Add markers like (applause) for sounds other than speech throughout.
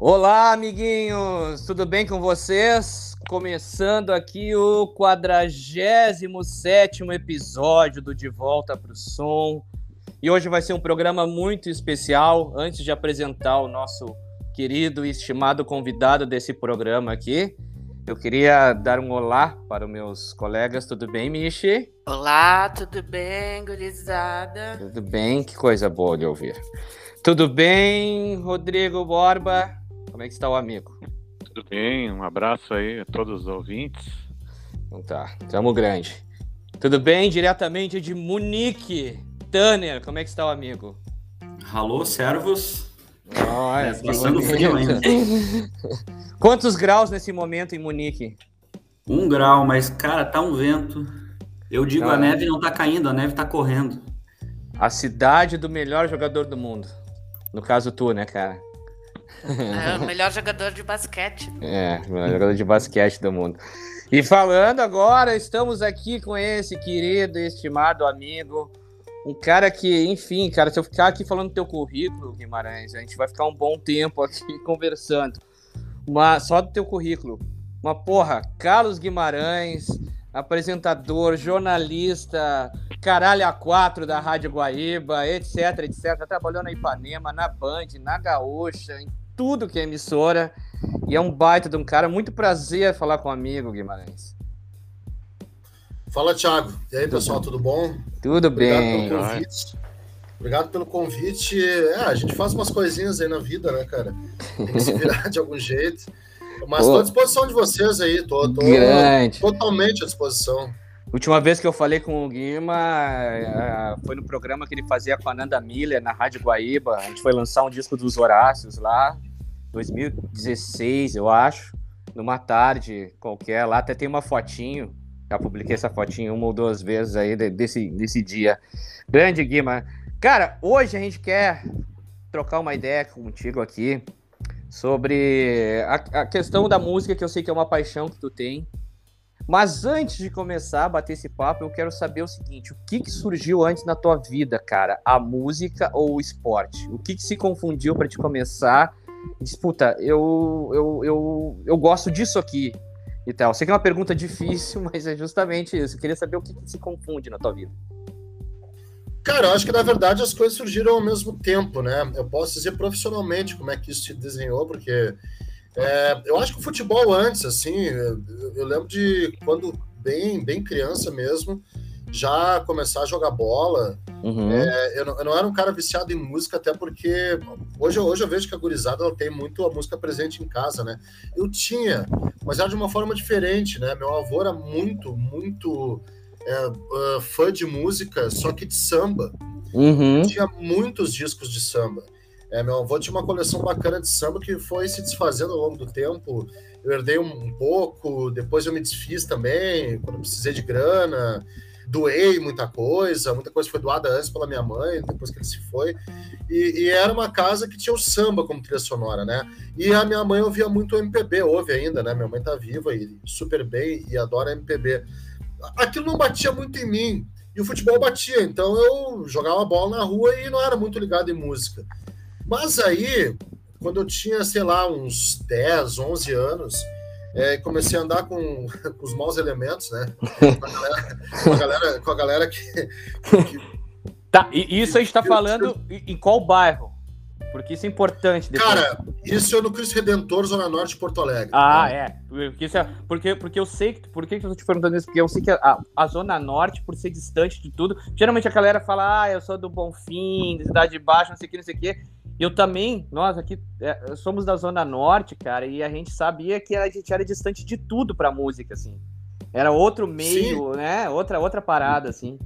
Olá, amiguinhos! Tudo bem com vocês? Começando aqui o 47 episódio do De Volta para o Som. E hoje vai ser um programa muito especial. Antes de apresentar o nosso querido e estimado convidado desse programa aqui, eu queria dar um olá para os meus colegas. Tudo bem, Michi? Olá, tudo bem, gurizada? Tudo bem, que coisa boa de ouvir. Tudo bem, Rodrigo Borba? Como é que está o amigo? Tudo bem, um abraço aí a todos os ouvintes. Então tá, tamo grande. Tudo bem, diretamente de Munique. Tanner, como é que está o amigo? Alô, servos. Olha, É, passando frio ainda. (laughs) Quantos graus nesse momento em Munique? Um grau, mas, cara, tá um vento. Eu digo, Ah. a neve não tá caindo, a neve tá correndo. A cidade do melhor jogador do mundo. No caso, tu, né, cara? É o melhor jogador de basquete. É, o melhor jogador de basquete do mundo. E falando agora, estamos aqui com esse querido estimado amigo. Um cara que, enfim, cara, se eu ficar aqui falando do teu currículo, Guimarães, a gente vai ficar um bom tempo aqui (laughs) conversando. Mas só do teu currículo. Uma porra, Carlos Guimarães, apresentador, jornalista, caralho a quatro da Rádio Guaíba, etc, etc. Já trabalhou na Ipanema, na Band, na Gaúcha, em tudo que é emissora. E é um baita de um cara. Muito prazer falar com um amigo, Guimarães. Fala, Thiago. E aí, pessoal, tudo bom? Tudo Obrigado bem. pelo convite. Obrigado pelo convite. É, a gente faz umas coisinhas aí na vida, né, cara? Tem que se virar (laughs) de algum jeito. Mas tô à disposição de vocês aí. Tô, tô Grande. totalmente à disposição. Última vez que eu falei com o Guima eh, foi no programa que ele fazia com a Nanda Miller na Rádio Guaíba. A gente foi lançar um disco dos Horácios lá, 2016, eu acho, numa tarde qualquer. Lá até tem uma fotinho. Já publiquei essa fotinho uma ou duas vezes aí de- desse, desse dia. Grande Guima. Cara, hoje a gente quer trocar uma ideia contigo aqui sobre a, a questão da música, que eu sei que é uma paixão que tu tem. Mas antes de começar a bater esse papo, eu quero saber o seguinte: o que, que surgiu antes na tua vida, cara? A música ou o esporte? O que, que se confundiu para te começar? E diz, puta, eu, eu, eu, eu gosto disso aqui e tal. Sei que é uma pergunta difícil, (laughs) mas é justamente isso. Eu queria saber o que, que se confunde na tua vida. Cara, eu acho que na verdade as coisas surgiram ao mesmo tempo, né? Eu posso dizer profissionalmente como é que isso se desenhou, porque é, eu acho que o futebol antes, assim, eu, eu lembro de quando bem, bem criança mesmo, já começar a jogar bola. Uhum. É, eu, não, eu não era um cara viciado em música, até porque hoje, eu- hoje eu vejo que a gurizada ela tem muito a música presente em casa, né? Eu tinha, mas era de uma forma diferente, né? Meu avô era muito, muito é, ah, fã de música, só que de samba. Uhum. Tinha muitos discos de samba. É, meu avô tinha uma coleção bacana de samba que foi se desfazendo ao longo do tempo. Eu herdei um, um pouco, depois eu me desfiz também, quando precisei de grana. Doei muita coisa, muita coisa foi doada antes pela minha mãe, depois que ele se foi. E, e era uma casa que tinha o samba como trilha sonora, né? E a minha mãe ouvia muito MPB, ouve ainda, né? Minha mãe tá viva e super bem e adora MPB. Aquilo não batia muito em mim, e o futebol batia, então eu jogava bola na rua e não era muito ligado em música. Mas aí, quando eu tinha, sei lá, uns 10, 11 anos, é, comecei a andar com, (laughs) com os maus elementos, né? Com a galera, com a galera, com a galera que, que Tá, e isso a gente tá falando em qual bairro? Porque isso é importante. depois. Cara, isso é no Cristo Redentor, Zona Norte de Porto Alegre. Ah, tá? é. Porque, isso é- porque, porque eu sei que. Por que eu tô te perguntando isso? Porque eu sei que a, a Zona Norte, por ser distante de tudo, geralmente a galera fala, ah, eu sou do Bonfim, da Cidade Baixa, não sei o que, não sei o que. Eu também, nós aqui é, somos da Zona Norte, cara, e a gente sabia que a gente era distante de tudo pra música, assim. Era outro meio, né? Outra, outra parada, assim.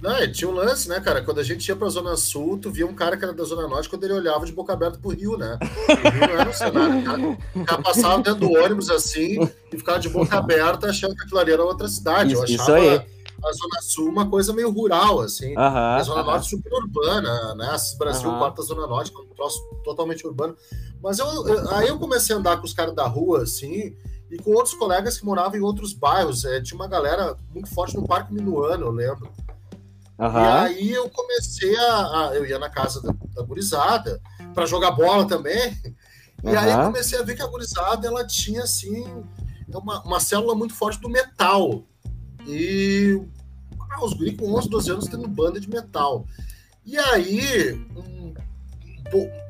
Não, e tinha um lance, né, cara? Quando a gente ia pra Zona Sul, tu via um cara que era da Zona Norte quando ele olhava de boca aberta pro Rio, né? O Rio não era um cenário. O cara, o cara passava dentro do ônibus assim e ficava de boca aberta achando que aquilo ali era outra cidade. Isso- Eu isso achava aí. a Zona Sul uma coisa meio rural, assim. A Zona. Norte super urbana, né? Brasil, quarta Zona Norte, que é um troço totalmente urbano. Mas eu, eu- aí eu comecei a andar com os caras da rua, assim, e com outros colegas que moravam em outros bairros. É, tinha uma galera muito forte no Parque Minuano, eu lembro. E Aham. aí eu comecei a, a- Eu ia na casa da, da gurizada para jogar bola também. E aí Aham. comecei a ver que a gurizada, ela tinha, assim, uma, uma célula muito forte do metal. E ah, os guris com 11, 12 anos tendo banda de metal. E aí, um-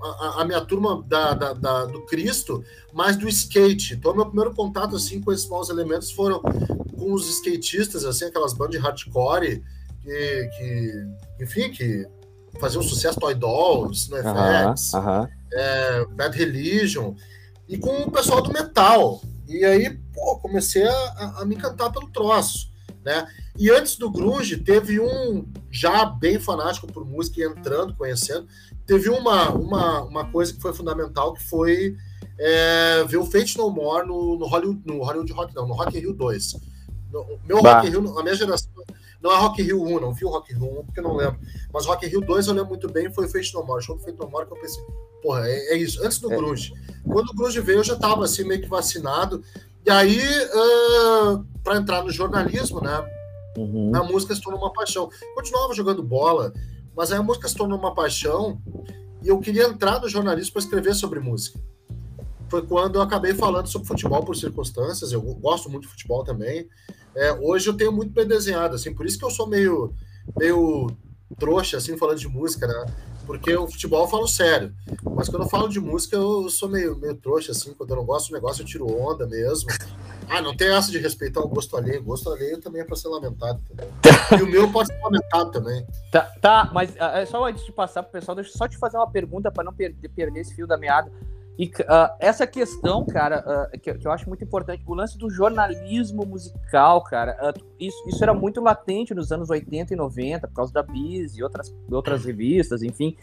a, a minha turma da, da- da- do Cristo, mais do skate. Então, meu primeiro contato, assim, com esses maus elementos foram com os skatistas, assim, aquelas bandas de hardcore que, que enfim, que faziam sucesso Toy Dolls, no FX, aham. é, Bad Religion, e com o pessoal do metal. E aí, pô, comecei a, a- me encantar pelo troço, né? E antes do grunge, teve um já bem fanático por música e entrando, conhecendo, teve uma, uma, uma coisa que foi fundamental, que foi é, ver o Fate No More no, no, Hollywood, no Hollywood Rock, não, no Rock in Rio 2. No, meu Bah. Rock in Rio, a minha geração, não é Rock Rio 1, não vi o Rock Rio 1, porque eu não lembro. Mas Rock Rio 2 eu lembro muito bem, foi o Fate No More. O show do Fate No More que eu pensei, porra, é, é isso, antes do É. grunge. Quando o grunge veio, eu já tava assim, meio que vacinado. E aí, ah, para entrar no jornalismo, né, Uhum. a música se tornou uma paixão. Continuava jogando bola, mas aí a música se tornou uma paixão e eu queria entrar no jornalismo para escrever sobre música. Foi quando eu acabei falando sobre futebol por circunstâncias. Eu gosto muito de futebol também. É, hoje eu tenho muito bem desenhado, assim, por isso que eu sou meio, meio trouxa, assim, falando de música, né? Porque o futebol eu falo sério. Mas quando eu falo de música, eu sou meio, meio trouxa, assim. Quando eu não gosto do negócio, eu tiro onda mesmo. Ah, não tem essa de respeitar o gosto alheio. O gosto alheio também é para ser lamentado, entendeu? E o meu pode ser lamentado também. Tá, tá, mas ah, é só antes de passar pro pessoal, deixa eu só te fazer uma pergunta para não perder, perder esse fio da meada. E ah, essa questão, cara, ah, que, que eu acho muito importante, o lance do jornalismo musical, cara, ah, isso, isso era muito latente nos anos 80 e 90, por causa da Bis e outras, outras revistas, enfim.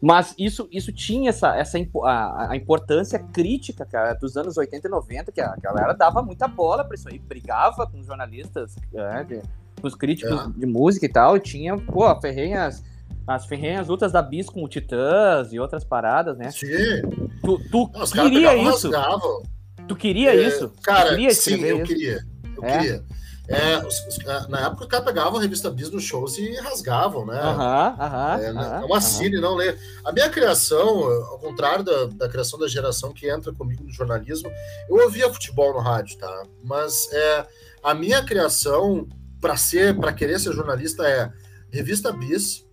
Mas isso, isso tinha essa, essa a, a importância crítica, cara, dos anos 80 e 90, que a galera dava muita bola para isso aí, brigava com os jornalistas, né, de- com os críticos É. de música e tal, e tinha, pô, ferrenhas, as ferrenhas lutas da Bis com o Titãs e outras paradas, né? Sim. Tu, tu Os caras queria pegavam, isso? rasgavam. Tu queria É, isso? Cara, queria sim, eu isso? queria. Eu É? queria. É, os- os- ah, na época, o cara pegava a revista Bis nos shows e rasgavam, né? Aham, aham. É, aham, é uma cine, não lê. A minha criação, ao contrário da, da criação da geração que entra comigo no jornalismo, eu ouvia futebol no rádio, tá? Mas é, a minha criação para ser, para querer ser jornalista é revista Bis,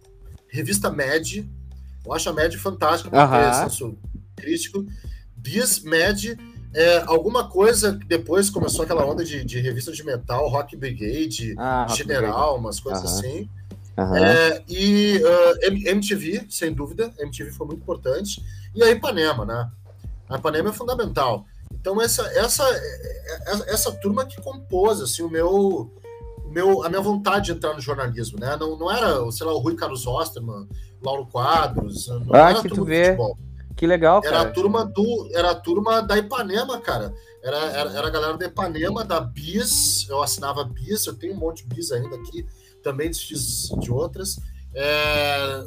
revista Med. Eu acho a Med fantástica porque Aham. é senso crítico. Bis, Med, é, alguma coisa que depois começou aquela onda de, de revista de metal, Rock Brigade, Ah, Rock General, umas coisas Aham. assim. Aham. É, e ah, M- MTV, sem dúvida, MTV foi muito importante. E a Ipanema, né? A Ipanema é fundamental. Então, essa, essa, essa, essa turma que compôs assim, o meu, meu, a minha vontade de entrar no jornalismo, né? Não, não era, sei lá, o Rui Carlos Osterman, Lauro Quadros, não Ah, era que tu vê. futebol. Que legal, Era cara. a turma do. Era a turma da Ipanema, cara. Era, era, era a galera da Ipanema, da Bis. Eu assinava Bis, eu tenho um monte de Bis ainda aqui, também desfiz de outras. É,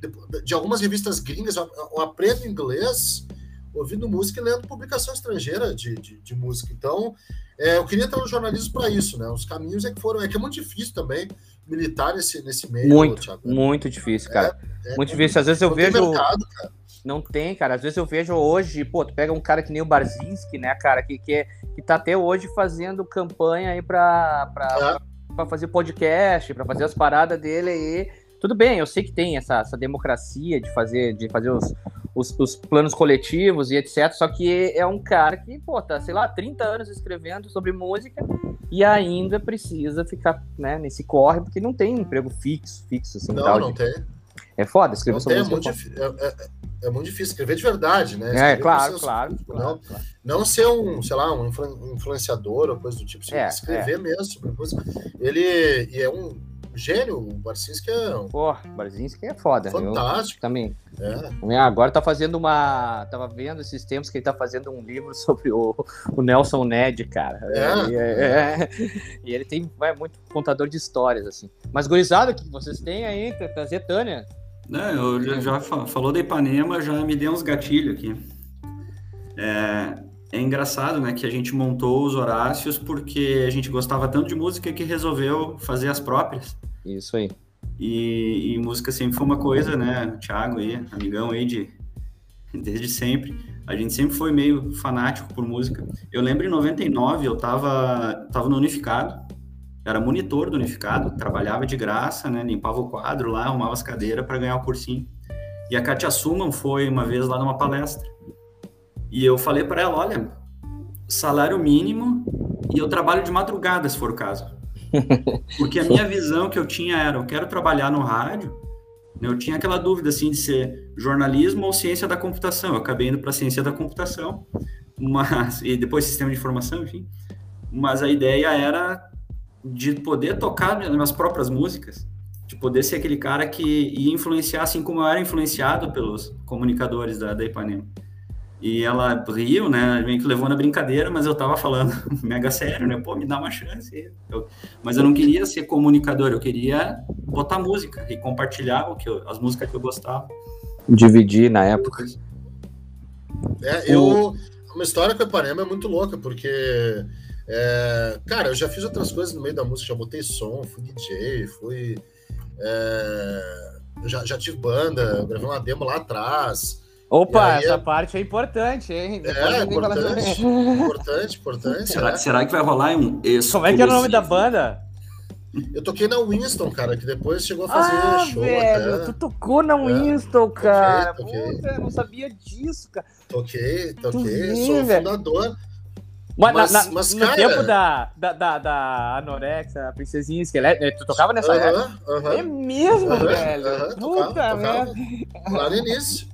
de, de algumas revistas gringas, eu aprendo inglês ouvindo música e lendo publicação estrangeira de, de, de música. Então, é, eu queria entrar no jornalismo para isso, né? Os caminhos é que foram. É que é muito difícil também militar nesse, nesse meio, Muito, Thiago. muito difícil, cara. É, muito difícil. Às vezes eu vejo. mercado. Não tem, cara. Às vezes eu vejo hoje, pô, tu pega um cara que nem o Barzinski, né, cara, que, que, é, que tá até hoje fazendo campanha aí pra, pra, É. pra fazer podcast, pra fazer as paradas dele aí. Tudo bem, eu sei que tem essa, essa democracia de fazer, de fazer os, os, os planos coletivos e etc. Só que é um cara que, pô, tá, sei lá, 30 anos escrevendo sobre música e ainda precisa ficar, né, nesse corre, porque não tem emprego fixo, fixo, assim, Não, não tem. É foda escrever Não sobre tem, é música. muito, difí- é, é- é muito difícil escrever de verdade, né? É, Escrever claro, com claro, crítico, claro, Não, claro. não ser um, sei lá, um influ- influenciador ou coisa do tipo, assim, É, escrever mesmo sobre música. Ele e é um gênio, o Barcinski é um Pô, Barzinski é foda. Eu fantástico. também. É. É, Agora tá fazendo uma. Tava vendo esses tempos que ele tá fazendo um livro (laughs) sobre o, o Nelson Ned, cara. É. E, é- e ele tem vai, muito contador de histórias, assim. Mas, gurizada, o que vocês têm aí? Tra- Trazer Tânia? Não, eu já, já fa- falou da Ipanema, já me deu uns gatilhos aqui. É, é engraçado, né, que a gente montou os Horácios porque a gente gostava tanto de música que resolveu fazer as próprias. Isso aí. E, e música sempre foi uma coisa, né, o Thiago aí, amigão aí de, desde sempre. A gente sempre foi meio fanático por música. Eu lembro em 99, eu tava, tava no Unificado, era monitor do Unificado, trabalhava de graça, né? Limpava o quadro lá, arrumava as cadeiras para ganhar o cursinho. E a Katia Suman foi uma vez lá numa palestra. E eu falei para ela: olha, salário mínimo e eu trabalho de madrugada, se for o caso. (laughs) Porque a minha visão que eu tinha era: eu quero trabalhar no rádio. Eu tinha aquela dúvida assim de ser jornalismo ou ciência da computação. Eu acabei indo para ciência da computação, mas e depois sistema de informação, enfim. Mas a ideia era de poder tocar minhas próprias músicas, de poder ser aquele cara que ia influenciar, assim como eu era influenciado pelos comunicadores da, da Ipanema. E ela riu, né? Meio que levou na brincadeira, mas eu tava falando (laughs) mega sério, né? Pô, me dá uma chance. Eu, mas eu não queria ser comunicador, eu queria botar música e compartilhar o que eu, as músicas que eu gostava. Dividir na época. É, eu. Uma história com a Ipanema é muito louca, porque. É, cara, eu já fiz outras coisas no meio da música, já botei som, fui DJ, fui. É, já, já tive banda, gravei uma demo lá atrás. Opa, essa é... parte é importante, hein? é, importante, importante, importante. Será, é. será que vai rolar um (laughs) Como é que é o nome da banda? Eu toquei na Winston, cara, que depois chegou a fazer ah, show. Velho, até. tu tocou na Winston, é, cara. Toquei, toquei. Puta, eu não sabia disso, cara. Toquei, toquei, vê, sou velho. fundador. Mas, Mas- na- mas, no cara- tempo da, da, da, da Anorexia, a princesinha esquelética, tu tocava nessa época? Aham, É aham. mesmo, Aham, velho. aham, Puta tocava, tocava. Lá no início.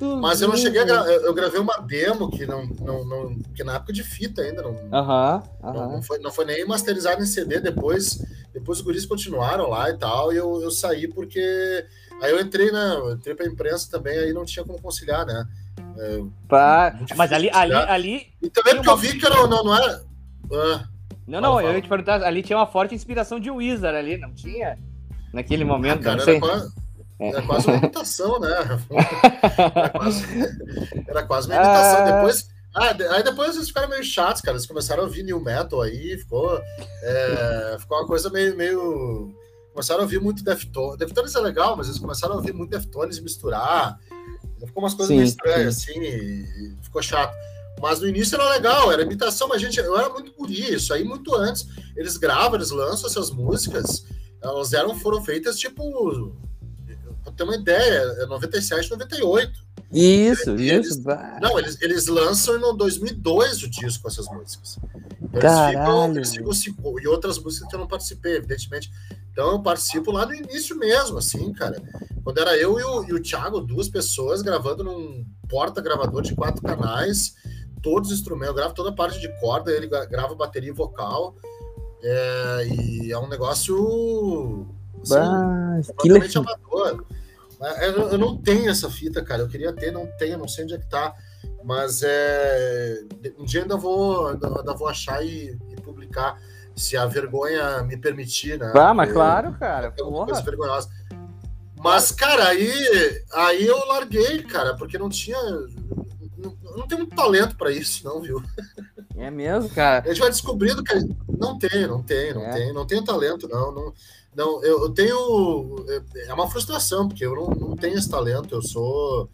Mas eu não cheguei a velho. gra... eu eu gravei uma demo que não, não, não que na época de fita ainda não, não, não foi, não foi nem masterizado em CD depois depois os guris continuaram lá e tal e eu, eu saí porque aí eu entrei na eu entrei pra imprensa também aí não tinha como conciliar né É, Pá, muito Mas ali, ali, ali. e também porque eu vi que não, não, não era Ah, Não, Fala, não, eu fala. ia te perguntar, ali tinha uma forte inspiração de Wizard ali, não tinha? Naquele momento, cara, não sei. era, quase, era quase uma (laughs) imitação, né? Era quase, era quase uma imitação. Ah. Depois, ah, aí depois eles ficaram meio chatos, cara. Eles começaram a ouvir new metal aí, ficou, é, ficou uma coisa meio, meio. Começaram a ouvir muito Deftones. Deftones é legal, mas eles começaram a ouvir muito Deftones e misturar. Ficou umas coisas Sim, meio estranhas, assim, e e ficou chato. Mas no início era legal, era imitação, mas gente, eu era muito guri, isso aí muito antes. Eles gravam, eles lançam essas músicas, elas eram, foram feitas tipo. Ter uma ideia, é 97, 98. Isso, Eles- isso. Não, eles, eles lançam em 2002 o disco com essas músicas. Então, Caralho. Eles ficam, eles ficam- e outras músicas que eu não participei, evidentemente. Então eu participo lá no início mesmo, assim, cara. Quando era eu e o, e o Thiago, duas pessoas, gravando num porta-gravador de quatro canais, todos os instrumentos, eu gravo toda a parte de corda, ele gra- grava bateria e vocal. É, e é um negócio. assim, Bah, que amador. É, Eu, eu não tenho essa fita, cara. Eu queria ter, não tenho, não sei onde é que tá. Mas é, um dia ainda vou, ainda, vou achar e, e publicar, se a vergonha me permitir, né? Ah, mas Porque claro, cara. É uma coisa vergonhosa. Mas, cara, aí, aí eu larguei, cara, porque não tinha. Não, não tem muito talento pra isso, não, viu? É mesmo, cara. A gente vai descobrindo que não tem, não tem, não É. tem, não tenho talento, não. Não, não eu, eu tenho. É uma frustração, porque eu não, não tenho esse talento, eu sou.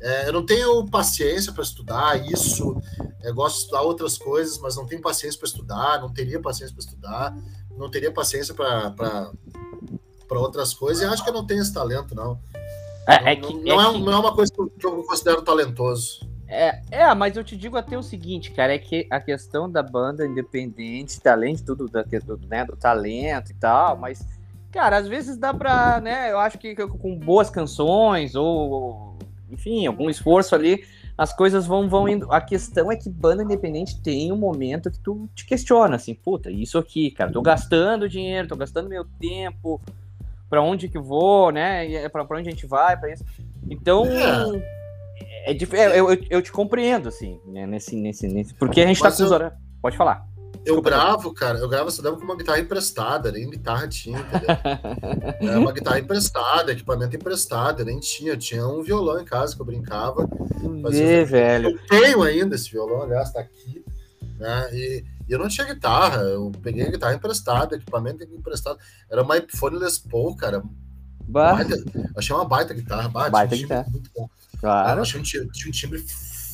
é, eu não tenho paciência para estudar isso. Eu gosto de estudar outras coisas, mas não tenho paciência para estudar, não teria paciência para estudar, não teria paciência para outras coisas, e acho que eu não tenho esse talento, não. É, é não, que, não, é é, que- não é uma coisa que eu considero talentoso. É, é, mas eu te digo até o seguinte, cara, é que a questão da banda independente, além de tudo da, do, né, do talento e tal, mas, cara, às vezes dá pra, né, eu acho que com boas canções ou, enfim, algum esforço ali, as coisas vão, vão indo. A questão é que banda independente tem um momento que tu te questiona, assim, puta, isso aqui, cara, tô gastando dinheiro, tô gastando meu tempo, pra onde que vou, né, é pra, pra onde a gente vai, pra isso. Então... É. É, é, eu, eu, te compreendo, assim, né, nesse, nesse, nesse. Porque a gente tá Mas com os eu- horários. Pode falar. Eu gravo, cara, eu gravo essa demo com uma guitarra emprestada, nem guitarra tinha, entendeu? É uma guitarra emprestada, equipamento emprestado, nem tinha. Eu tinha um violão em casa que eu brincava. Vê, velho. Eu tenho ainda esse violão, aliás, tá aqui. Né? E, e eu não tinha guitarra, eu peguei a guitarra emprestada, equipamento emprestado. Era uma Epiphone Les Paul, cara. Baita- achei uma baita guitarra, baita, Baita guitarra. muito bom. Claro. Eu achei um, ti- tinha um timbre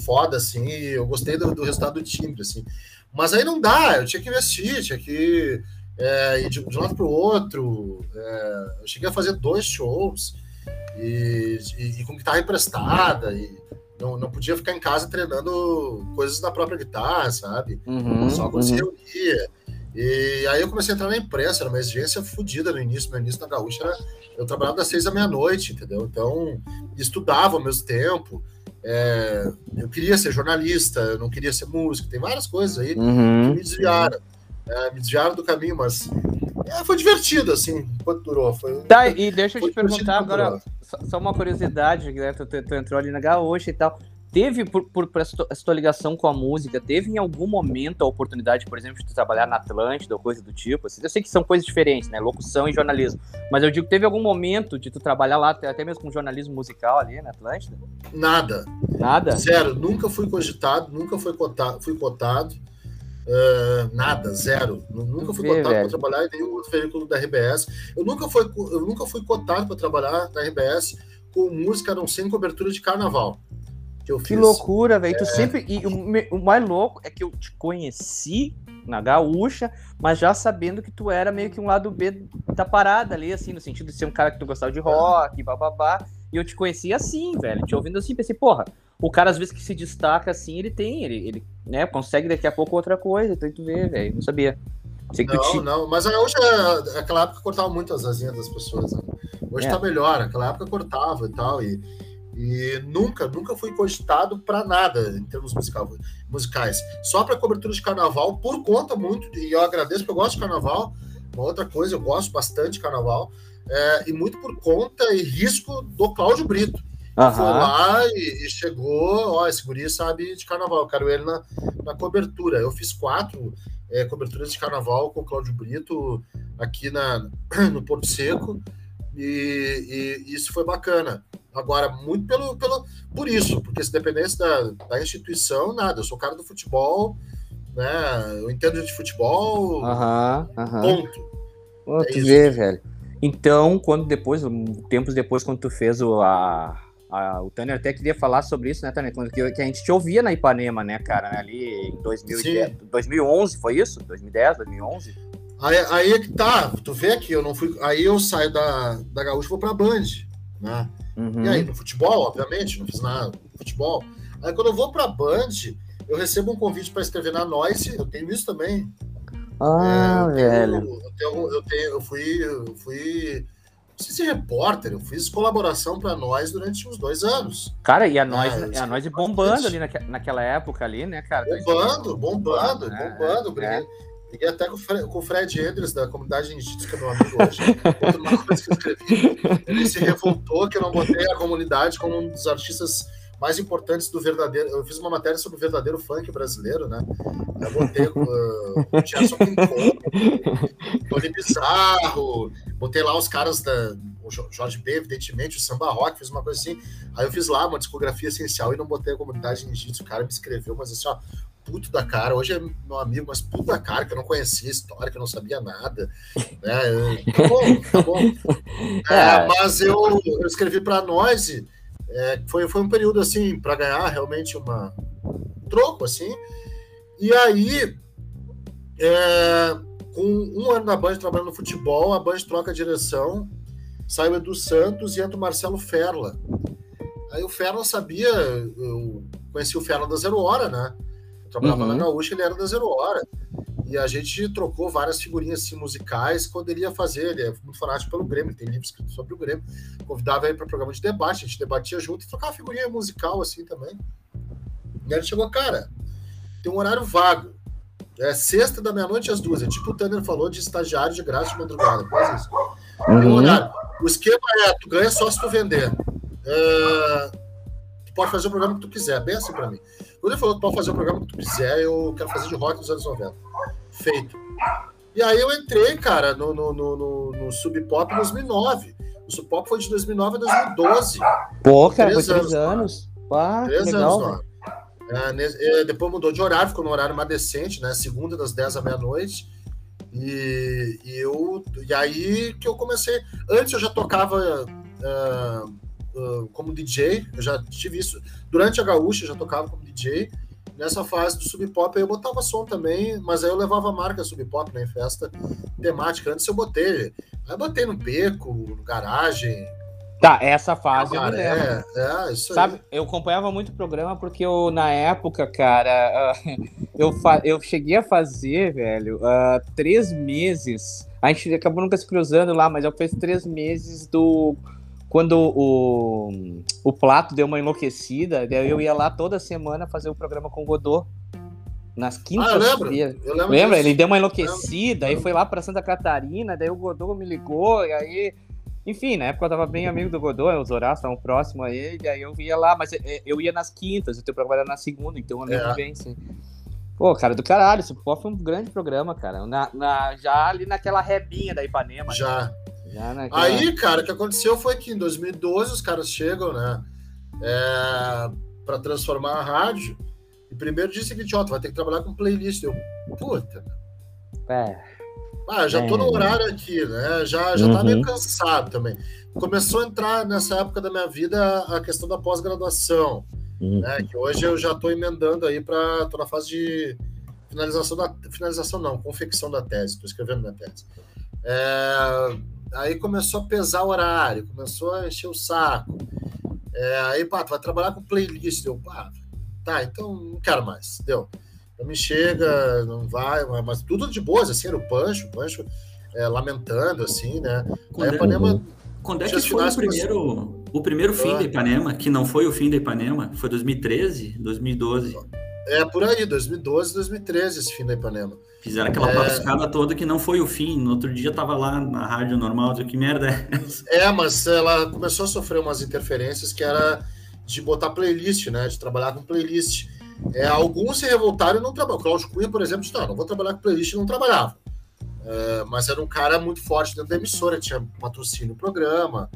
foda, assim, e eu gostei do, do resultado do timbre, assim. Mas aí não dá, eu tinha que investir, tinha que é, ir de, de um lado pro outro. é, eu cheguei a fazer dois shows e, e- e com guitarra emprestada, e não, não podia ficar em casa treinando coisas da própria guitarra, sabe? Uhum, Só quando se uhum. reunia. E aí eu comecei a entrar na imprensa, era uma exigência fodida no início. No início da Gaúcha, era, eu trabalhava das seis da meia-noite, entendeu? Então, estudava ao mesmo tempo. É, eu queria ser jornalista, eu não queria ser músico, tem várias coisas aí que Uhum. me desviaram. é, me desviaram do caminho, mas é, foi divertido, assim, enquanto durou. Foi, Tá, e deixa eu te perguntar agora, só, só uma curiosidade, né? Tu, tu- tu entrou ali na gaúcha e tal. Teve, por, por, por essa tua- essa tua ligação com a música, teve em algum momento a oportunidade, por exemplo, de tu trabalhar na Atlântida ou coisa do tipo? Assim, eu sei que são coisas diferentes, né? Locução e jornalismo. Mas eu digo, teve algum momento de tu trabalhar lá, até mesmo com jornalismo musical ali na Atlântida? Nada, Nada? zero. Nunca fui cogitado, nunca fui cotado. Fui cotado é, nada, zero. Nu- Nunca fui vê, cotado para trabalhar em nenhum outro veículo da RBS. Eu nunca fui, eu nunca fui cotado para trabalhar na RBS com música não ser em cobertura de carnaval. Que eu Que fiz. loucura, velho. É. Tu sempre. E o, o mais louco é que eu te conheci na gaúcha, mas já sabendo que tu era meio que um lado B da parada ali, assim, no sentido de ser um cara que tu gostava de rock, bababá. E eu te conheci assim, velho. Te ouvindo assim, pensei, porra, o cara às vezes que se destaca assim, ele tem, ele, ele né, consegue daqui a pouco outra coisa. Então tu vê, velho. Não sabia. Sei que Não, tinha. não, mas a gaúcha, aquela época cortava muito as asinhas das pessoas. né? Hoje É. tá melhor, aquela época cortava e tal. E, e nunca, nunca fui cogitado para nada em termos musical, musicais. Só para cobertura de carnaval, por conta muito, e eu agradeço porque eu gosto de carnaval. Uma outra coisa, eu gosto bastante de carnaval. é, e muito por conta e risco do Cláudio Brito. Foi Aham. lá e, e chegou, ó, esse guri sabe de carnaval, eu quero ele na, na cobertura. Eu fiz quatro é, coberturas de carnaval com o Cláudio Brito aqui na, (clears throat) no Porto Seco, e, e isso foi bacana. Agora, muito pelo, pelo, por isso, porque se dependesse da, da instituição, nada. Eu sou cara do futebol, né? Eu entendo de futebol, Aham. Aham. ponto. Pô, É tu isso. vê, velho. Então, quando depois, tempos depois, quando tu fez o. A, a- o Tanner até queria falar sobre isso, né, Tanner? Quando, que, que a gente te ouvia na Ipanema, né, cara? Ali em 2010, 2011, foi isso? 2010, 2011? Aí, aí é que tá, tu vê que eu não fui. Aí eu saio da, da Gaúcha e vou pra Band, né? Uhum. E aí, no futebol, obviamente, não fiz nada no futebol. Aí quando eu vou pra Band, eu recebo um convite para escrever na Noise, eu tenho isso também. Ah, É, eu tenho- velho. Eu, tenho, eu, tenho, eu fui. Eu fui. Não sei se repórter, eu fiz colaboração para nós durante uns dois anos. Cara, e a nós, Ah, a nós é bombando ali naque- naquela época ali, né, cara? Bombando, bombando, É, bombando. é. Briguei até com o, Fre- com o Fred Endres, da comunidade é meu amigo hoje. Outra coisa que eu escrevi. Ele se revoltou que eu não botei a comunidade como um dos artistas mais importantes do verdadeiro. Eu fiz uma matéria sobre o verdadeiro funk brasileiro, né? Eu botei uh, o Gerson Pincon, Tony Bizarro, botei lá os caras da. O Jo- Jorge B, evidentemente, o Samba Rock, fiz uma coisa assim. Aí eu fiz lá uma discografia essencial e não botei a comunidade ninjitsu. O cara me escreveu, mas assim, ó, puto da cara. Hoje é meu amigo, mas puto da cara, que eu não conhecia a história, que eu não sabia nada. Né? Tá bom, tá bom. (laughs) É, É. mas eu, eu escrevi para nós, é, foi, foi um período assim, para ganhar realmente uma um troco, assim. E aí, é, com um ano na Band trabalhando no futebol, a Band troca a direção, sai o Edu Santos e entra o Marcelo Ferla. Aí o Ferla sabia, eu conheci o Ferla da Zero Hora, né? Trabalhava Uhum. na Gaúcha, ele era da Zero Hora. E a gente trocou várias figurinhas assim, musicais quando ele ia fazer. Ele é muito fanático pelo Grêmio, tem livro escrito sobre o Grêmio. Convidava ele para programa de debate, a gente debatia junto e trocava figurinha musical assim também. E aí ele chegou, cara, tem um horário vago. É sexta da meia-noite às duas. É tipo o Tanner falou de estagiário de graça de madrugada. Quase isso. Um Uhum. horário. O esquema é: tu ganha só se tu vender. É, tu pode fazer o programa que tu quiser, bem assim pra mim. Quando ele falou que pode fazer o programa que tu quiser, eu quero fazer de rock dos anos 90. Feito. E aí eu entrei, cara, no, no, no, no, Sub Pop em 2009. O Sub Pop foi de 2009 a 2012. Pô, cara, Três foi três anos, anos. Pá, Três legal. anos. É, é, depois mudou de horário, ficou no horário mais decente, né? Segunda das 10 à meia-noite. E, e eu e aí que eu comecei. Antes eu já tocava uh, uh, como DJ, eu já tive isso. Durante a Gaúcha eu já tocava como DJ. Nessa fase do Sub Pop eu botava som também, mas aí eu levava a marca Sub Pop né, em festa temática. Antes eu botei. Aí eu botei no beco, no garagem, Tá, essa fase Cara, eu me lembro. é, é, isso Sabe, aí. eu acompanhava muito o programa porque eu, na época, cara, ah, (laughs) eu, eu cheguei a fazer, velho, ah, três meses. A gente acabou nunca se cruzando lá, mas eu fiz três meses do. Quando o, o Plato deu uma enlouquecida, daí eu ia lá toda semana fazer o programa com o Godot. Nas Ah, eu lembro. Eu lembro Lembra? disso. Ele deu uma enlouquecida, aí foi lá pra Santa Catarina, daí o Godot me ligou, e aí. Enfim, na época eu tava bem amigo do Godot, os Horácios estavam próximos a ele, aí eu ia lá, mas é, eu ia nas quintas, o teu programa era na segunda, então eu lembro É. bem, sim. Pô, cara, do caralho, esse foi um grande programa, cara. Na, na- já ali naquela rebinha da Ipanema. né? Já. Já naquela... Aí, cara, o que aconteceu foi que em 2012 os caras chegam, né? É, para transformar a rádio. E primeiro disse seguinte: ó, tu vai ter que trabalhar com playlist. Eu, puta, É, ah, já tô no É. horário aqui, né? Já, já tá Uhum. meio cansado também. Começou a entrar nessa época da minha vida a questão da pós-graduação, Hum. né? Que hoje eu já tô emendando aí para tô na fase de finalização da finalização não, confecção da tese, tô escrevendo minha tese. É, aí começou a pesar o horário, começou a encher o saco. É, aí, pá, tu vai trabalhar com playlist, eu, pá, tá, então não quero mais, deu. Não me chega, não vai, mas tudo de boas, assim, era o Pancho, o Pancho é, lamentando, assim, né? Aí Quando a é, Ipanema, quando é que foi o primeiro, o primeiro fim Ah. da Ipanema, que não foi o fim da Ipanema? Foi 2013, 2012. é por aí, 2012, 2013, esse fim da Ipanema. Fizeram aquela É. toda que não foi o fim. No outro dia tava lá na rádio normal, digo, que merda é essa? É, mas ela começou a sofrer umas interferências que era de botar playlist, né? De trabalhar com playlist. É, alguns se revoltaram e não trabalharam. O Cláudio Cunha, por exemplo, disse, não, não vou trabalhar com playlist e não trabalhava. É, mas era um cara muito forte dentro da emissora, tinha patrocínio no programa.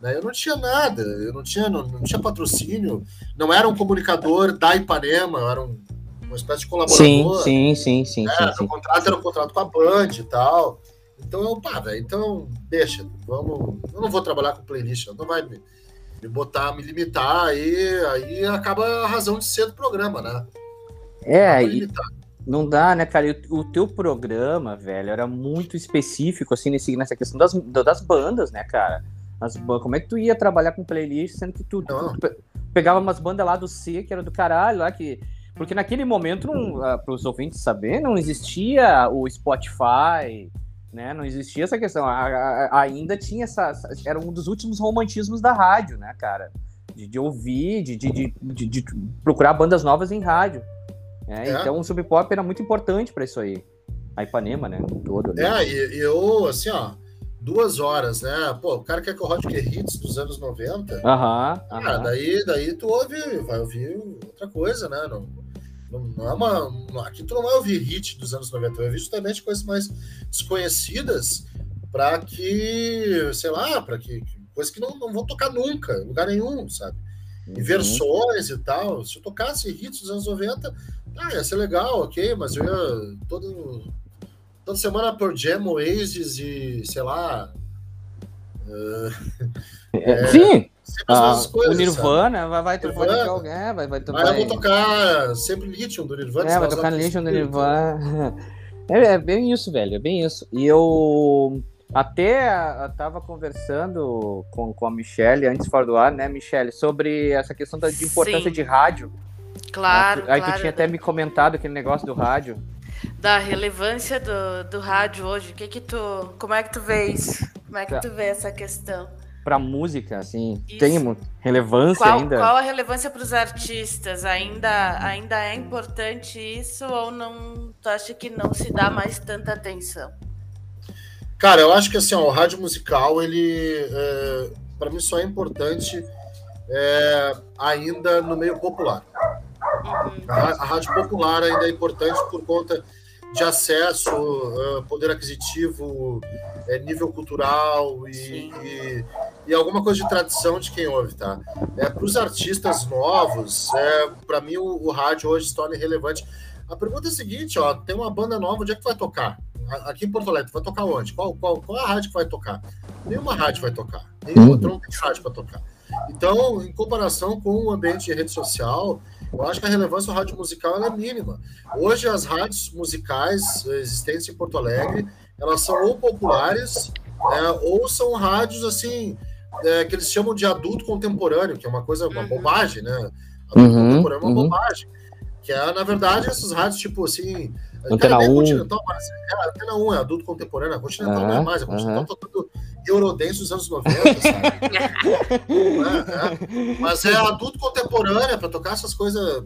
Né? Eu não tinha nada, eu não tinha, não, não tinha patrocínio, não era um comunicador da Ipanema, eu era um, uma espécie de Sim, colaborador. sim, sim, sim, É, sim, sim. contrato era um contrato com a Band e tal. Então eu, pá, velho, então deixa, vamos. Eu não vou trabalhar com playlist, não vai me, me botar, me limitar, aí, aí acaba a razão de ser do programa, né? É, e, limitar. Não dá, né, cara? O, o teu programa, velho, era muito específico, assim, nesse, nessa questão das, das bandas, né, cara? As Como é que tu ia trabalhar com playlist, sendo que tu, tu- tu pe- pegava umas bandas lá do C, que era do caralho, lá que. Porque naquele momento, para os ouvintes saberem, não existia o Spotify, né? Não existia essa questão. A- a- ainda tinha essa, essa- Era um dos últimos romantismos da rádio, né, cara? De, de ouvir, de, de, de, procurar bandas novas em rádio. né? É. Então o Sub Pop era muito importante para isso aí. A Ipanema, né? Todo. É, e, eu, assim, ó, duas horas, né? Pô, o cara quer que eu rode que hits dos anos 90. Aham, Ah, aham. daí, daí tu ouve, vai ouvir outra coisa, né? Não, não, não é uma, aqui tu não vai ouvir hit dos anos 90, vai ouvir justamente coisas mais desconhecidas para que, sei lá, para que coisas que não, não vão tocar nunca, em lugar nenhum, sabe? E Uhum. versões e tal. Se eu tocasse hits dos anos 90, ah, ia ser legal, ok, mas eu ia todo, toda semana por Jam, Oasis e, sei lá, É, Sim, sempre as ah, mesmas coisas. o sabe? Nirvana vai, vai, vai Nirvana. tocar alguém, vai, vai tocar. Aí eu vou tocar sempre Lithium do Nirvana. É, vai tocar Legion do. Nirvana. (laughs) É, é bem isso, velho, é bem isso. E eu até eu tava conversando com, com a Michelle antes fora do ar, né, Michelle, sobre essa questão da, de importância Sim. de rádio. Claro, Aí claro. tu tinha até me comentado aquele negócio do rádio. Da relevância do, do rádio hoje. O que que tu... Como é que tu vê isso? Como é que Tá. tu vê essa questão? Pra música, assim, Isso. tem relevância Qual, ainda? qual a relevância para os artistas? Ainda, ainda é importante isso ou não? Tu acha que não se dá mais tanta atenção? Cara, eu acho que assim, ó, o rádio musical, ele, é, para mim, só é importante é, ainda no meio popular. Uhum. A, a rádio popular ainda é importante por conta de acesso, eh, poder aquisitivo, eh, nível cultural e, e, e alguma coisa de tradição de quem ouve, tá? É, Para os artistas novos, é, para mim o, o rádio hoje se torna irrelevante. A pergunta é a seguinte, ó, tem uma banda nova, onde é que tu vai tocar? aqui em Porto Alegre, vai tocar onde? Qual, qual, qual é a rádio que vai tocar? Nenhuma rádio vai tocar. Nenhuma, uhum. não tem rádio para tocar. Então, em comparação com o ambiente de rede social, eu acho que a relevância do rádio musical é mínima. Hoje, as rádios musicais existentes em Porto Alegre, elas são ou populares, é, ou são rádios, assim, é, que eles chamam de adulto contemporâneo, que é uma coisa, uma uhum. bobagem, né? Adulto uhum, contemporâneo é uma uhum. bobagem. Que é, na verdade, essas rádios, tipo assim. Antena 1. Continental, mas, é, Antena 1 é adulto contemporâneo, a Continental não é mais, a Continental uhum. tocando Eurodance dos anos 90, sabe? (laughs) é, é. Mas é adulto contemporâneo, para tocar essas coisas.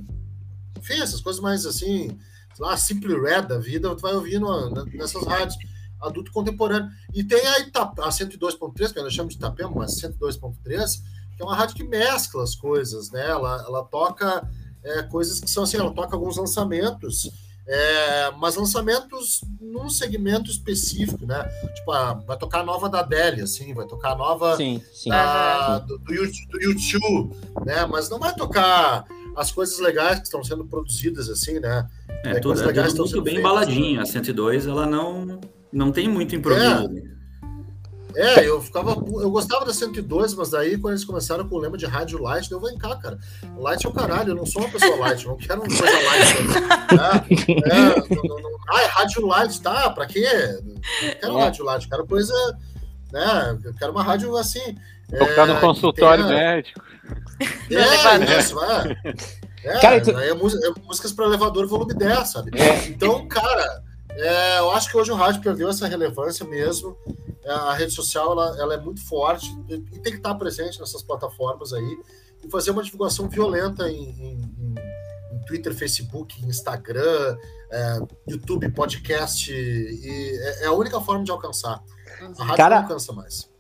Enfim, essas coisas mais assim, sei lá, Simple Red da vida, tu vai ouvir no, nessas rádios adulto contemporâneo. E tem a, Itap a 102.3, que eu chamo de Itapema, mas 102.3, que é uma rádio que mescla as coisas, né? Ela, ela toca é, coisas que são assim, ela toca alguns lançamentos, é, mas lançamentos num segmento específico, né? Tipo, ah, vai tocar a nova da Adele, assim, vai tocar a nova sim, sim. Da, do, do, do YouTube, né? Mas não vai tocar as coisas legais que estão sendo produzidas, assim, né? É, é tudo, legais é tudo muito bem embaladinho. A 102, ela não, não tem muito improviso. É. É, eu ficava. Eu gostava da 102, mas daí quando eles começadaram com o lema de rádio light, eu vem cá, cara. Light é o caralho, eu não sou uma pessoa light, eu não quero uma coisa light. Né? É, não, não, ah, é rádio light, tá? Pra quê? Não quero é. rádio light, quero coisa. Né? Eu quero uma rádio assim. Tocar é, no consultório tenha... médico. É, isso, é. É, cara, tu... é, músicas para elevador volume 10, sabe? É. Então, cara, é, eu acho que hoje o rádio perdeu essa relevância mesmo. É, a rede social ela, ela é muito forte e, tem que estar presente nessas plataformas aí e fazer uma divulgação violenta em, em, em Twitter, Facebook, Instagram, é, YouTube, podcast. E é, é, a única forma de alcançar. A rádio Cara, não alcança mais.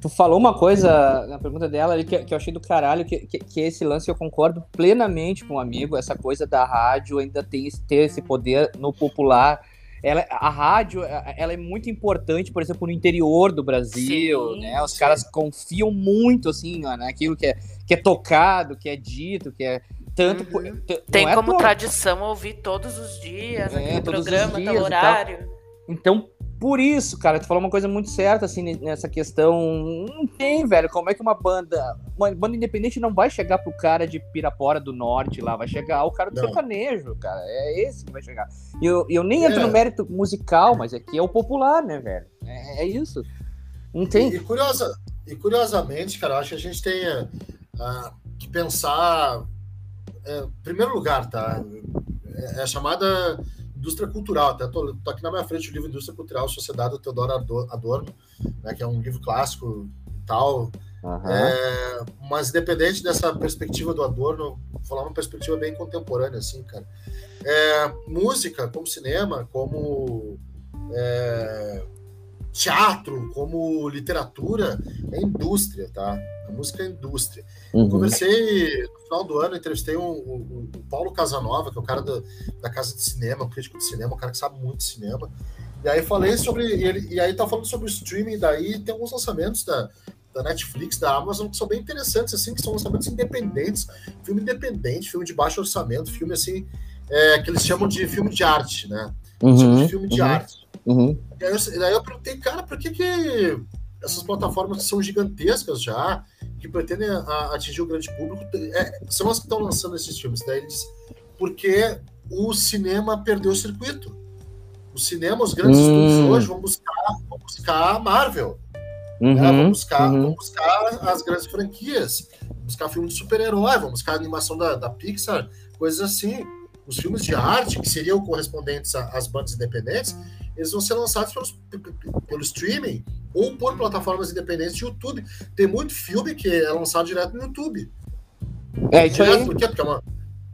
Tu falou uma coisa na pergunta dela ali que, que eu achei do caralho, que, que, que esse lance eu concordo plenamente com o um amigo, essa coisa da rádio ainda tem ter esse poder no popular ela, a rádio ela é muito importante, por exemplo, no interior do Brasil, sim, né? Os sim. caras confiam muito assim naquilo que é, que é tocado, que é dito, que é tanto uhum. tem é como tradição ouvir todos os dias, é, programa, tal horário. Então, por isso, cara, tu falou uma coisa muito certa, assim, nessa questão. Não tem, velho. Como é que uma banda. Uma banda independente não vai chegar pro cara de Pirapora do Norte lá, vai chegar o cara do não. sertanejo, cara. É esse que vai chegar. E eu, eu nem entro é. no mérito musical, mas aqui é o popular, né, velho? É, é isso. Não tem. E, e, curiosa, e curiosamente, cara, eu acho que a gente tem uh, que pensar. É, em primeiro lugar, tá? É, é a chamada indústria cultural. Até tô, tô, aqui na minha frente o livro Indústria Cultural, Sociedade do Teodoro Adorno, né, que é um livro clássico e tal. Uhum. É, mas independente dessa perspectiva do Adorno, vou falar uma perspectiva bem contemporânea, assim, cara. É, música, como cinema, como é, teatro, como literatura, é indústria, tá? A música é indústria. Uhum. Eu conversei no final do ano, entrevistei o um, um, um Paulo Casanova, que é o cara do, da Casa de Cinema, o crítico de cinema, um cara que sabe muito de cinema. E aí falei sobre ele, e aí tá falando sobre o streaming, daí tem alguns lançamentos da, da Netflix, da Amazon, que são bem interessantes, assim, que são lançamentos independentes, filme independente, filme de baixo orçamento, filme assim, é, que eles chamam de filme de arte, né? Uhum, de filme de uhum, arte. Uhum. E aí eu, daí eu perguntei, cara, por que que essas plataformas são gigantescas já, que pretendem a, atingir o grande público, é, são as que estão lançando esses filmes. Daí eles, porque o cinema perdeu o circuito. O cinema, os grandes hum. estúdios hoje vão buscar, vão buscar a Marvel. Uhum, né? vão, buscar, uhum. vão buscar as grandes franquias, vão buscar filmes de super-herói, vão buscar a animação da, da Pixar, coisas assim. Os filmes de arte, que seriam correspondentes às bandas independentes, eles vão ser lançados pelos, pelo streaming ou por plataformas independentes de YouTube. Tem muito filme que é lançado direto no YouTube. É, isso direto, aí. Por quê? Porque é uma,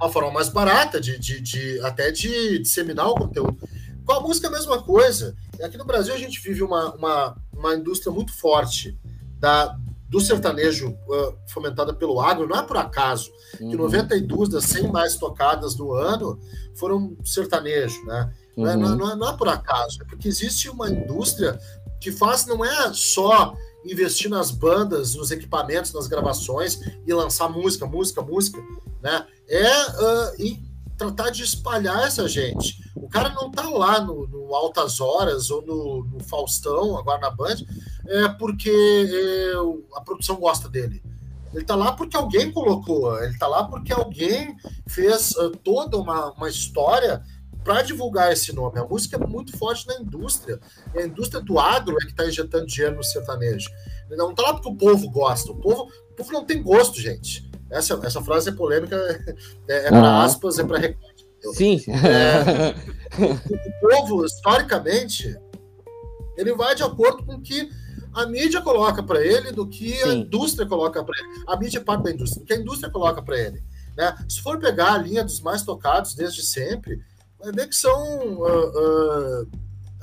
uma forma mais barata de, de, de até de disseminar o conteúdo. Com a música, a mesma coisa. Aqui no Brasil, a gente vive uma, uma, uma indústria muito forte da, do sertanejo uh, fomentada pelo agro. Não é por acaso uhum. que 92 das 100 mais tocadas do ano foram sertanejo, né? Uhum. Não, é, não, é, não, é, por acaso, é porque existe uma indústria que faz, não é só investir nas bandas, nos equipamentos, nas gravações e lançar música, música, música, né? É uh, tratar de espalhar essa gente. O cara não tá lá no, no Altas Horas ou no, no, Faustão, agora na Band, é porque é, a produção gosta dele. Ele tá lá porque alguém colocou, ele tá lá porque alguém fez uh, toda uma, uma história para divulgar esse nome. A música é muito forte na indústria. E a indústria do agro é que está injetando dinheiro no sertanejo. Não está lá porque o povo gosta. O povo, o povo não tem gosto, gente. Essa, essa frase é polêmica, é, é para aspas, é para recorte. Sim. É, o, o povo, historicamente, ele vai de acordo com o que a mídia coloca para ele, do que Sim. a indústria coloca para ele. A mídia é parte da indústria, do que a indústria coloca para ele. Né? Se for pegar a linha dos mais tocados desde sempre, ver que são uh, uh,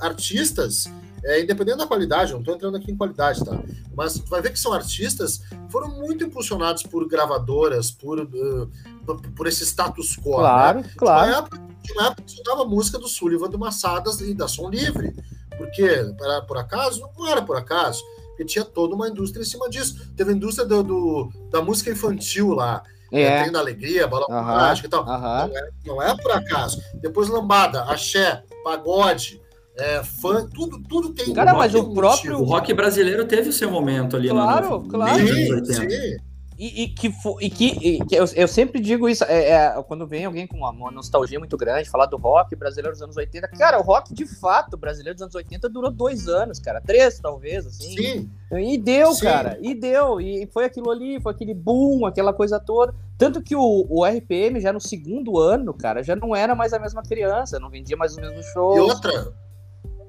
artistas, é, independente da qualidade, não estou entrando aqui em qualidade, tá? Mas vai ver que são artistas que foram muito impulsionados por gravadoras, por, uh, por esse status quo. Claro, né? claro. Época, uma época estudava música do Sullivan do Massadas e da Som Livre. Porque era por acaso? Não era por acaso. Porque tinha toda uma indústria em cima disso. Teve a indústria do, do da música infantil lá. É. é. Alegria, Balão uhum. Mágico e tal. Uhum. Não, é, não é por acaso. Depois Lambada, Axé, Pagode, é, fã, tudo, tudo tem. Cara, mas o próprio. O rock brasileiro teve o seu momento ali claro, no Claro, claro. Sim, e, e, que, e que, e que eu, eu, sempre digo isso, é, é, quando vem alguém com uma, uma, nostalgia muito grande, falar do rock brasileiro dos anos 80, cara, o rock de fato brasileiro dos anos 80 durou dois anos, cara, três talvez, assim. Sim. E deu, Sim. cara, e deu, e foi aquilo ali, foi aquele boom, aquela coisa toda. Tanto que o, o RPM já no segundo ano, cara, já não era mais a mesma criança, não vendia mais os mesmos shows. E outra,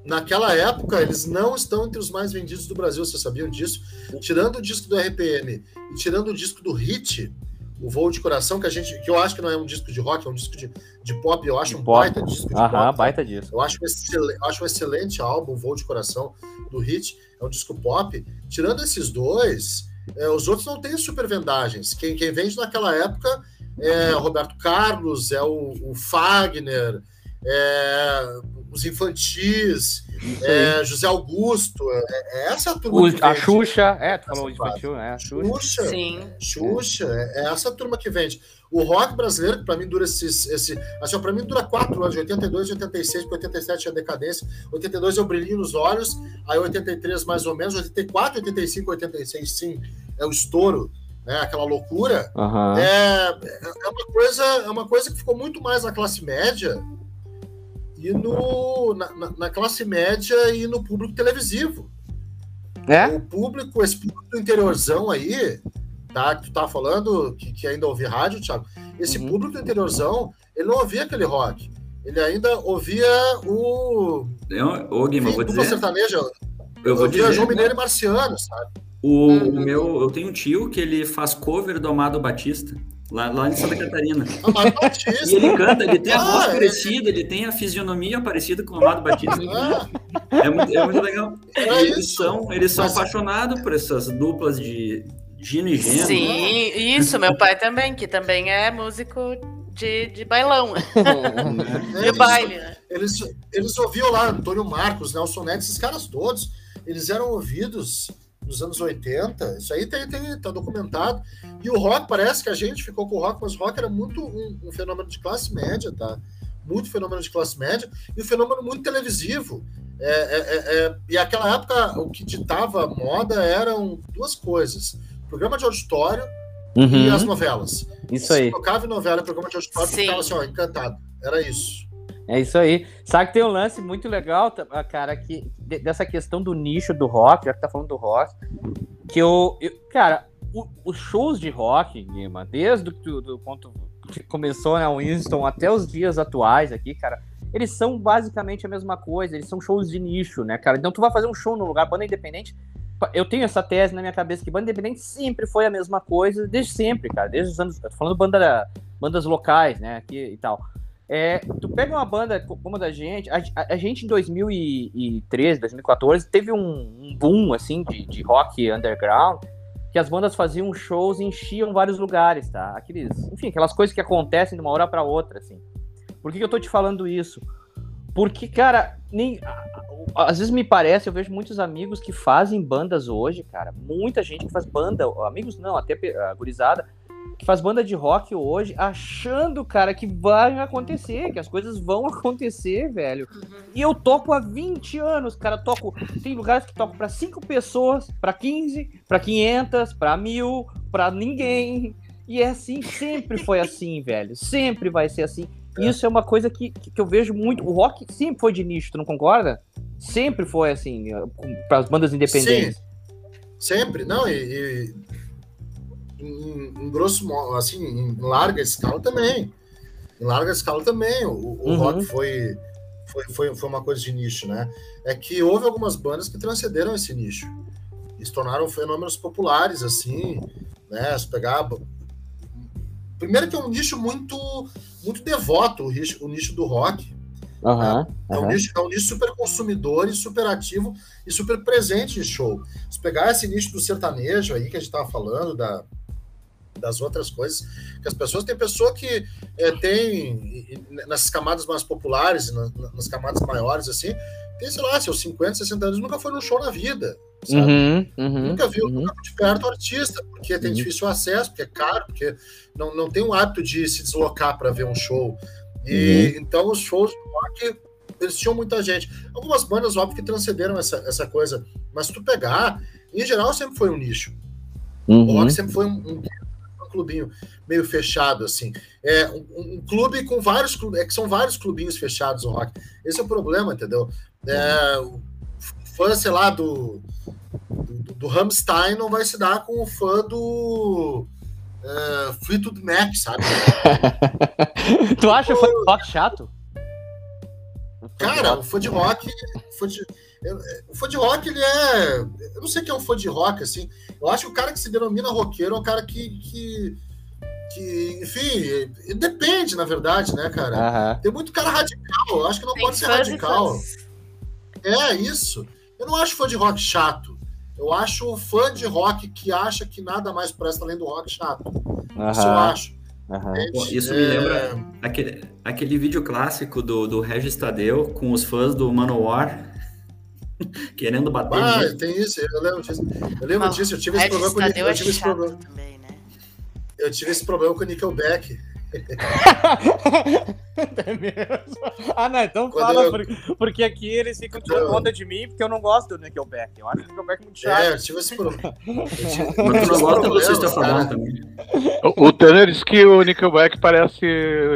naquela época, eles não estão entre os mais vendidos do Brasil, vocês sabiam disso? Tirando o disco do RPM e tirando o disco do Hit, o Voo de Coração, que a gente, que eu acho que não é um disco de rock, é um disco de, de pop, eu acho de um pop. baita disco de Aham, pop. baita disco. Eu acho um, excelente, acho um excelente álbum, Voo de Coração, do Hit, é um disco pop. Tirando esses dois, é, os outros não têm super vendagens. Quem, quem vende naquela época é o Roberto Carlos, é o, o Fagner, é, os infantis, é, José Augusto, é, é essa a turma. O, a Xuxa, é, tu falou infantil, né? A Xuxa. Xuxa, Sim. Xuxa, é, é essa turma que vende. O rock brasileiro, que para mim dura esses, esse. Assim, para mim dura quatro anos, de 82, 86, porque 87 é a decadência, 82 é o brilhinho nos olhos, aí 83 mais ou menos, 84, 85, 86, sim, é o estouro. Né, aquela loucura uhum. é, é uma coisa é uma coisa que ficou muito mais na classe média e no, na, na, classe média e no público televisivo. É? O público, esse público do interiorzão aí, tá? Que tu tá falando, que, que ainda ouve rádio, Thiago. Esse uhum. público do interiorzão, ele não ouvia aquele rock. Ele ainda ouvia o. Eu, ô, Guima, vou dizer. sertaneja. Eu vou dizer. João Mineiro e Marciano, sabe? O, o meu, eu tenho um tio que ele faz cover do Amado Batista. Lá, lá em Santa Catarina. E ele canta, ele tem a ah, voz é. parecida, ele tem a fisionomia parecida com o Amado Batista. Ah. É, muito, é muito legal. É eles são, eles são apaixonados por essas duplas de Gino e Geno. Sim, isso, meu pai também, que também é músico de, de bailão. (laughs) de baile, né? Eles, eles ouviam lá Antônio Marcos, Nelson Neto, esses caras todos, eles eram ouvidos dos anos 80. Isso aí tem, tem, tá documentado. E o rock, parece que a gente ficou com o rock, mas o rock era muito um, um fenômeno de classe média, tá? Muito fenômeno de classe média e um fenômeno muito televisivo. É, é, é, é e aquela época, o que ditava moda eram duas coisas: programa de auditório uhum. e as novelas. Isso Se aí. tocava em novela e programa de auditório, Sim. ficava assim, ó, encantado. Era isso. É isso aí. Sabe que tem um lance muito legal, ah, cara, que, dessa questão do nicho do rock, já que tá falando do rock, que eu. eu cara, o, os shows de rock, Guima, desde o do ponto que começou, né, o Winston, até os dias atuais aqui, cara, eles são basicamente a mesma coisa, eles são shows de nicho, né, cara? Então tu vai fazer um show no lugar, banda independente. Eu tenho essa tese na minha cabeça que banda independente sempre foi a mesma coisa, desde sempre, cara, desde os anos. tô falando banda, bandas locais, né, aqui e tal. É, tu pega uma banda como a da gente, a, a, gente em 2013, 2014 teve um, um boom assim de, de, rock underground, que as bandas faziam shows e enchiam vários lugares, tá? Aqueles, enfim, aquelas coisas que acontecem de uma hora para outra, assim. Por que, que eu tô te falando isso? Porque, cara, nem às vezes me parece, eu vejo muitos amigos que fazem bandas hoje, cara, muita gente que faz banda, amigos não, até a gurizada que faz banda de rock hoje achando, cara, que vai acontecer, que as coisas vão (laughs) acontecer, velho. E eu toco há 20 anos, cara. Toco. Tem lugares que toco pra 5 pessoas, pra 15, pra 500, pra mil, pra ninguém. E é assim, sempre foi assim, (laughs) velho. Sempre vai ser assim. Isso é uma coisa que, que eu vejo muito. O rock sempre foi de nicho, tu não concorda? Sempre foi assim, para as bandas independentes. Sim. Sempre, não, e, e em, em, grosso modo, assim, em larga escala também. Em larga escala também, o, o uhum. rock foi, foi, foi, foi uma coisa de nicho, né? É que houve algumas bandas que transcenderam esse nicho. E se tornaram fenômenos populares, assim, né? Se pegar. Primeiro que é um nicho muito, muito devoto, o nicho, o nicho do rock. Uhum, é, é, um nicho, é um nicho super consumidor e super ativo e super presente em show. Se pegar esse nicho do sertanejo aí que a gente estava falando, da, das outras coisas, que as pessoas tem pessoa que é, tem nas camadas mais populares, nas, nas, camadas maiores, assim, tem, sei lá, seus 50, 60 anos, nunca foi num show na vida. Uhum, uhum, nunca viu, uhum. nunca de perto o artista, porque tem uhum. difícil acesso, porque é caro, porque não, não tem o hábito de se deslocar para ver um show. E uhum. então os shows do rock eles tinham muita gente. Algumas bandas, óbvio, que transcenderam essa, essa coisa. Mas se tu pegar, em geral, sempre foi um nicho. Uhum. O rock sempre foi um, um, clubinho meio fechado, assim. É um, um, clube com vários clubes, é que são vários clubinhos fechados o rock. Esse é o problema, entendeu? É, o fã, sei lá, do, do, do Rammstein não vai se dar com o fã do uh, Fleetwood Mac, sabe? (laughs) tu acha o fã de rock chato? Cara, o fã de rock. Fã de, o fã de rock, ele é. Eu não sei o que é um fã de rock, assim. Eu acho que o cara que se denomina roqueiro é um cara que. que, que enfim, depende, na verdade, né, cara? Uhum. Tem muito cara radical. Eu acho que não Tem pode ser radical. É, isso. Eu não acho fã de rock chato. Eu acho fã de rock que acha que nada mais presta além do rock chato. Uhum. Isso eu acho. Uhum. isso é... me lembra aquele, aquele vídeo clássico do, do Regis Tadeu com os fãs do Manowar (laughs) querendo bater. Ah, tem isso, eu lembro disso. Eu lembro disso, eu tive esse problema com o eu tive esse problema. Também, né? Eu tive esse problema com o Nickelback. (laughs) é mesmo? Ah, não, então Quando fala, eu... porque, porque aqui eles ficam tirando onda de mim, porque eu não gosto do Nickelback. Eu acho o Nickelback muito chato. É, eu tive esse problema. Mas não gosta do System of também. O, o Tanner disse que o Nickelback parece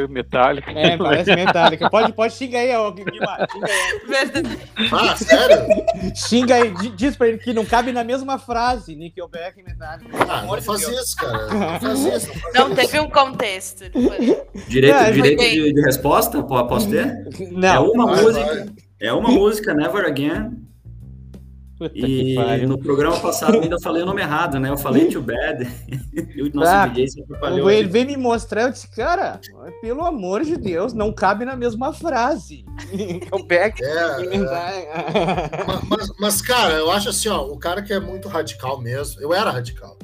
metálico. É, parece metálico. Pode, pode xingar aí, Guimar. Xinga aí. Ah, sério? Xinga aí. Diz pra ele que não cabe na mesma frase, Nickelback e metálico. Ah, não faz isso, cara. Não faz isso. Não, não teve um contexto. (laughs) Direito, é, direito de, de, resposta? Posso ter? (laughs) Não. É uma vai, música. Vai. É uma música, Never Again. Puta e no programa passado eu ainda falei o nome errado, né? Eu falei Too Bad. (laughs) e o nosso ah, DJ sempre falhou. Ele veio me mostrar, eu disse, cara, pelo amor de Deus, não cabe na mesma frase. o Beck. É, é. mas, mas, cara, eu acho assim, ó, o cara que é muito radical mesmo, eu era radical.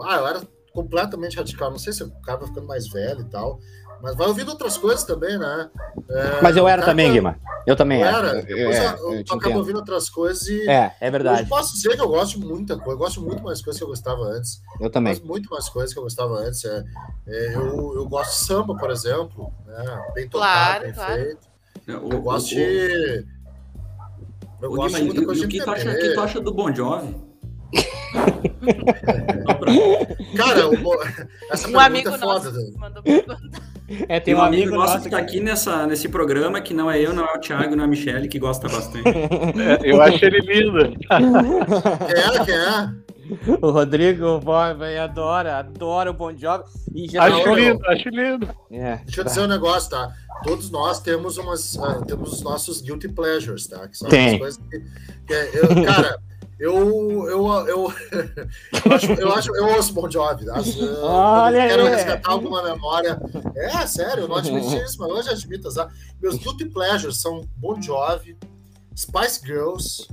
Ah, eu era completamente radical. Não sei se o cara vai ficando mais velho e tal. Mas vai ouvindo outras coisas também, né? É, mas eu era também, Guima. Eu também eu era. Depois é, eu, eu, eu acabo ouvindo outras coisas e. É, é verdade. Eu posso dizer que eu gosto de muita coisa. Eu gosto muito mais coisas que eu gostava antes. Eu também. Eu gosto muito mais coisas que eu gostava antes. É, é eu, eu gosto de samba, por exemplo. Né? Bem tocado, claro, bem claro. feito. Eu, eu gosto o, de. Eu o gosto Guima, de muita coisa o, que, tu acha, que tu acha do Bon Jovi? Cara, o, essa um amigo é foda. Nosso mandou É, tem um, um amigo, amigo nosso que tá aqui nessa, nesse programa, que não é eu, não é o Thiago, não é a Michelle, que gosta bastante. (laughs) É, eu acho ele lindo. Quem é? Quem é? (laughs) O Rodrigo vai, adora, adora o Bon Jovi. E já acho lindo, eu... acho lindo. É, Deixa eu dizer um negócio, tá? Todos nós temos umas, uh, temos os nossos guilty pleasures, tá? Que são Tem. coisas que, que eu, cara, eu, eu, eu, eu, acho, eu acho, eu ouço Bon Jovi. (laughs) Olha eu quero aí. resgatar alguma memória. É, sério, eu não admiti isso, mas hoje admito. Tá? Meus guilty pleasures são Bon Jovi, Spice Girls,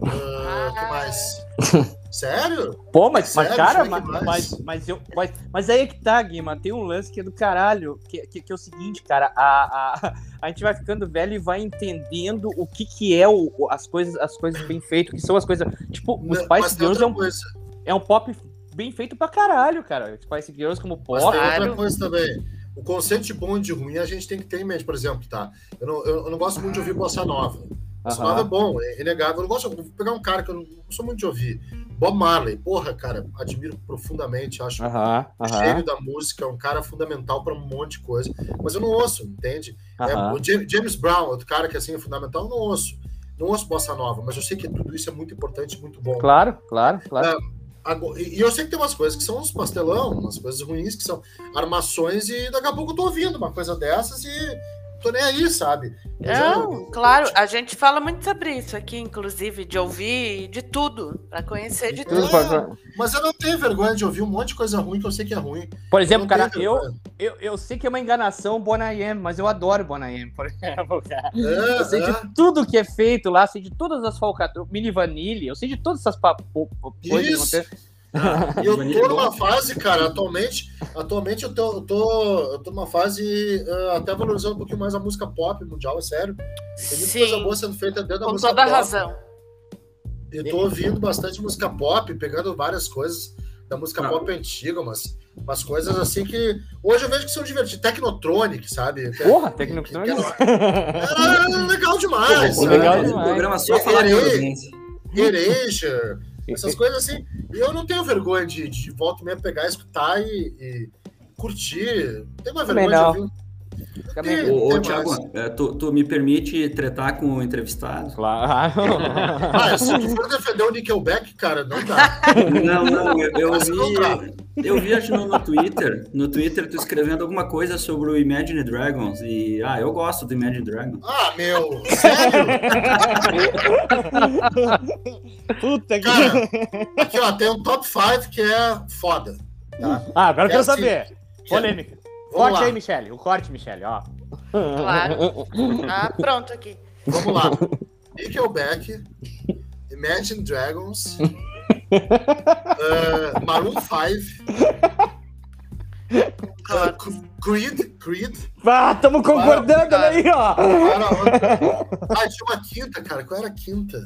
uh, que mais? (laughs) Sério? Pô, mas, Sério? mas cara, mas, mas, mas, eu, mas, mas aí é que tá, Guima, tem um lance que é do caralho, que, que, que é o seguinte, cara, a, a, (laughs) a gente vai ficando velho e vai entendendo o que que é o, as, coisas, as coisas bem feitas, que são as coisas, tipo, os Spice Girls é um, é um pop bem feito pra caralho, cara. Spice Girls como Mas pop. tem outra coisa também. O conceito de bom e de ruim a gente tem que ter em mente, por exemplo, tá? Eu não, eu, eu não gosto muito de ouvir bossa nova. Aham. nova é bom, é inegável. Eu não gosto, vou pegar um cara que eu não, não sou muito de ouvir. Bob Marley, porra, cara, admiro profundamente, acho um gênio da música, é um cara fundamental para um monte de coisa. Mas eu não ouço, entende? É, o James, James Brown, outro cara que assim é fundamental, eu não ouço. Não ouço bossa nova, mas eu sei que tudo isso é muito importante, muito bom. Claro, claro, claro. É, E e eu sei que tem umas coisas que são uns pastelão, umas coisas ruins que são armações, e daqui a pouco eu tô ouvindo uma coisa dessas e tô nem aí, sabe? Mas Não, eu- claro, a gente fala muito sobre isso aqui, inclusive, de ouvir de tudo, pra conhecer de Tudo pra- Mas eu não tenho vergonha de ouvir um monte de coisa ruim que eu sei que é ruim. Por exemplo, não cara, eu, eu, eu sei que é uma enganação o Bonayem, mas eu adoro o Bonayem, por (laughs) exemplo, cara. É, Eu sei é. de tudo que é feito lá, sei de todas as falcatruas, mini vanille, eu sei de todas essas coisas que acontecem. (laughs) E eu tô é numa fase, cara, atualmente, atualmente eu tô, eu tô, eu tô numa fase eh, até valorizando um pouquinho mais a música pop mundial, é sério. Tem muita coisa Sim, boa sendo feita dentro da com música toda pop. razão. Eu tô ouvindo bastante música pop, pegando várias coisas da música Ah. pop antiga, mas umas coisas assim que hoje eu vejo que são divertidas. Technotronic, sabe? Que- Porra, Technotronic. Era, (laughs) era legal demais. Legal demais. O programa só falar de Erasure. Essas coisas assim. E eu não tenho vergonha de, de volta meia pegar, escutar e, e curtir. Não tenho vergonha não. de ouvir. Também- Ô, ô Thiago, é, tu, tu me permite tretar com o entrevistado? Claro. Ah, se tu for defender o Nickelback, cara, não dá. Não, não, eu, eu vi. Eu vi acho, no, no Twitter, no Twitter, tu escrevendo alguma coisa sobre o Imagine Dragons. E ah, eu gosto do Imagine Dragons. Ah, meu, sério? Puta que. Cara, aqui ó, tem um top 5 que é foda. Tá? Ah, agora eu É quero assim, saber. Polêmica. Vamos Corte lá, aí, Michele. O corte, Michele, ó. Claro. Ah, pronto aqui. vamos lá. Nickelback, Imagine Dragons, eh, Maroon 5, Concordo. Creed, Creed. Ah, tamo concordando, olha aí, ó. Ah, tinha uma quinta, cara. Qual era a quinta?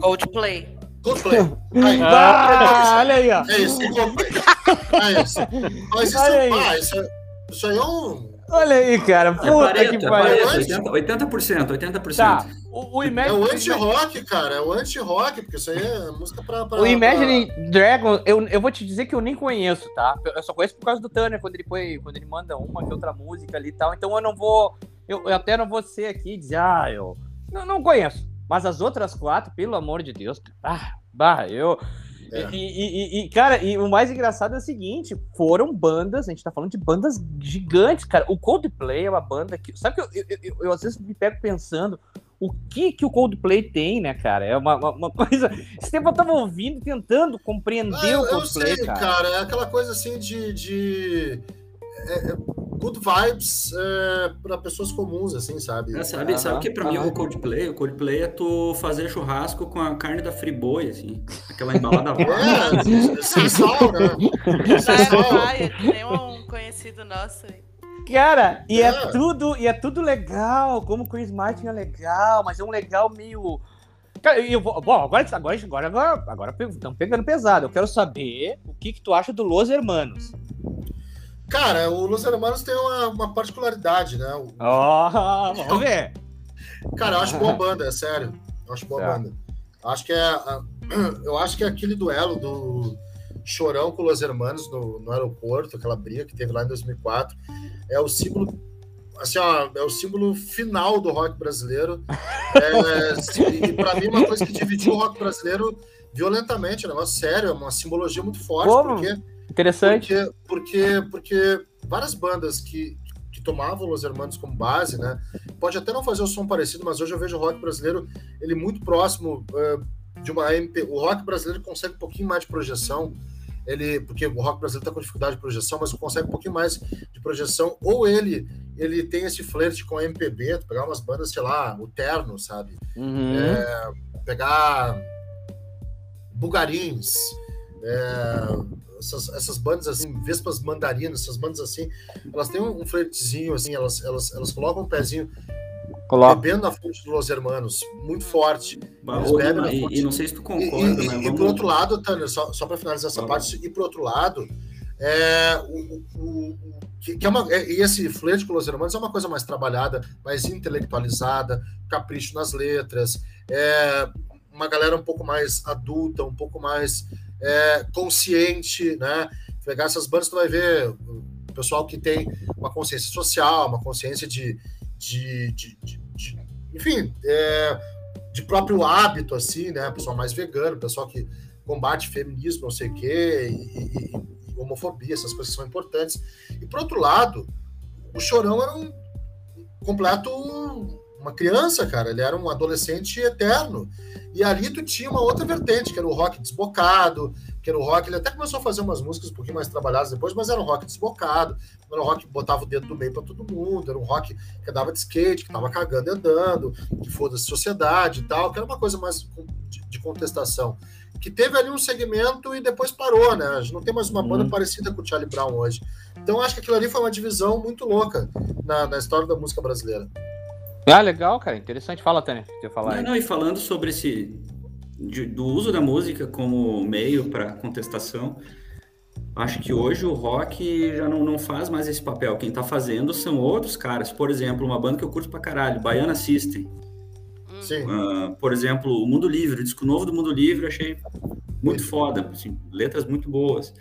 Coldplay. Coldplay. Aí, Ah, olha aí, ó. é isso, Coldplay. É isso. Mas isso, Olha aí. ah, isso, é- isso aí é um. Olha aí, cara. É Puta Pareto, que é pariu. Pareto, 80%, 80%, 80%. Tá. O, o É Imagine, o anti-rock, cara. É o anti-rock, porque isso aí é música pra. pra o Imagine Dragon, eu, eu vou te dizer que eu nem conheço, tá? Eu só conheço por causa do Tanner, quando ele põe, quando ele manda uma que outra música ali e tal. Então eu não vou. Eu, eu até não vou ser aqui e dizer, ah, eu. Não, não conheço. Mas as outras quatro, pelo amor de Deus, ah, bah, eu. É. E, e- e- cara, e o mais engraçado é o seguinte: foram bandas, a gente tá falando de bandas gigantes, cara. O Coldplay é uma banda que. Sabe que eu, eu, eu- eu às vezes me pego pensando o que que o Coldplay tem, né, cara? É uma, uma, uma (laughs) coisa. Esse tempo eu tava ouvindo, tentando compreender Ah, eu, o eu Coldplay, sei, cara. cara. É aquela coisa assim de. de é- é good vibes é, pra pessoas comuns, assim, sabe? É, sabe, Aham, sabe que pra mim aham. o Coldplay, o Coldplay é tu fazer churrasco com a carne da Friboi, assim. Aquela embalada (laughs) É, sem sal, né? Nem um conhecido nosso aí. Cara, e é. É. tudo, e é tudo legal, como o Chris Martin é legal, mas é um legal meio. Cara, eu vou, bom, agora agora agora agora, agora estamos pegando pesado. Eu quero saber o que que tu acha do Los Hermanos. Cara, o Los Hermanos tem uma, uma particularidade, né? O- Ó, vamos ver. Cara, eu acho boa (laughs) banda, é sério. Eu acho boa Tá. banda. Acho que é. a- (clears throat) Eu acho que é aquele duelo do Chorão com Los Hermanos no, no aeroporto, aquela briga que teve lá em 2004, é o símbolo. Assim, ó, é o símbolo final do rock brasileiro. (laughs) É, se- e pra mim, uma coisa que dividiu o rock brasileiro violentamente, é um negócio sério, é uma simbologia muito forte, Como? porque Interessante. porque, porque, porque várias bandas que, que tomavam Los Hermanos como base, né? Pode até não fazer o som parecido, mas hoje eu vejo o rock brasileiro ele muito próximo eh, de uma MP. O rock brasileiro consegue um pouquinho mais de projeção. Ele, porque o rock brasileiro está com dificuldade de projeção, mas consegue um pouquinho mais de projeção. Ou ele ele tem esse flerte com a MPB, pegar umas bandas, sei lá, o Terno, sabe? Uhum. pegar Bugarins, é, essas, essas bandas assim, Vespas Mandarinas, essas bandas assim, elas têm um, um flertezinho, assim, elas, elas, elas colocam um pezinho Coloca. bebendo a fonte dos Los Hermanos, muito forte. Na e, fonte. e não sei se tu E, concorda, e, mas e vamos... por outro lado, Tanner, só, só para finalizar essa Vamos. parte, e por outro lado, é, o, o- o- que, que é uma, é- e esse flerte com Los Hermanos é uma coisa mais trabalhada, mais intelectualizada, capricho nas letras, é uma galera um pouco mais adulta, um pouco mais é, consciente, né? Pegar essas bandas, tu vai ver o pessoal que tem uma consciência social, uma consciência de, de, de, de- de- enfim, é, de próprio hábito, assim, né? Pessoal mais vegano, pessoal que combate feminismo, não sei o quê, e, e- homofobia, essas coisas são importantes. E por outro lado, o Chorão era um completo uma criança, cara. Ele era um adolescente eterno. E ali tu tinha uma outra vertente, que era o rock desbocado, que era o rock. Ele até começou a fazer umas músicas um pouquinho mais trabalhadas depois, mas era um rock desbocado. Era um rock que botava o dedo do meio para todo mundo. Era um rock que andava de skate, que tava cagando e andando, que foda-se sociedade e tal, que era uma coisa mais de, de contestação. Que teve ali um segmento e depois parou, né? A gente não tem mais uma banda Uhum. parecida com o Charlie Brown hoje. Então acho que aquilo ali foi uma divisão muito louca na, na história da música brasileira. Ah, legal, cara. Interessante. Fala, Tânia. Eu falar Não, aí. não, e falando sobre esse de- do uso da música como meio para contestação, acho que hoje o rock já não, não faz mais esse papel. Quem tá fazendo são outros caras. Por exemplo, uma banda que eu curto pra caralho, Baiana System. Hum. Sim. Ah, por exemplo, o Mundo Livre, o disco novo do Mundo Livre, eu achei muito foda, assim, letras muito boas.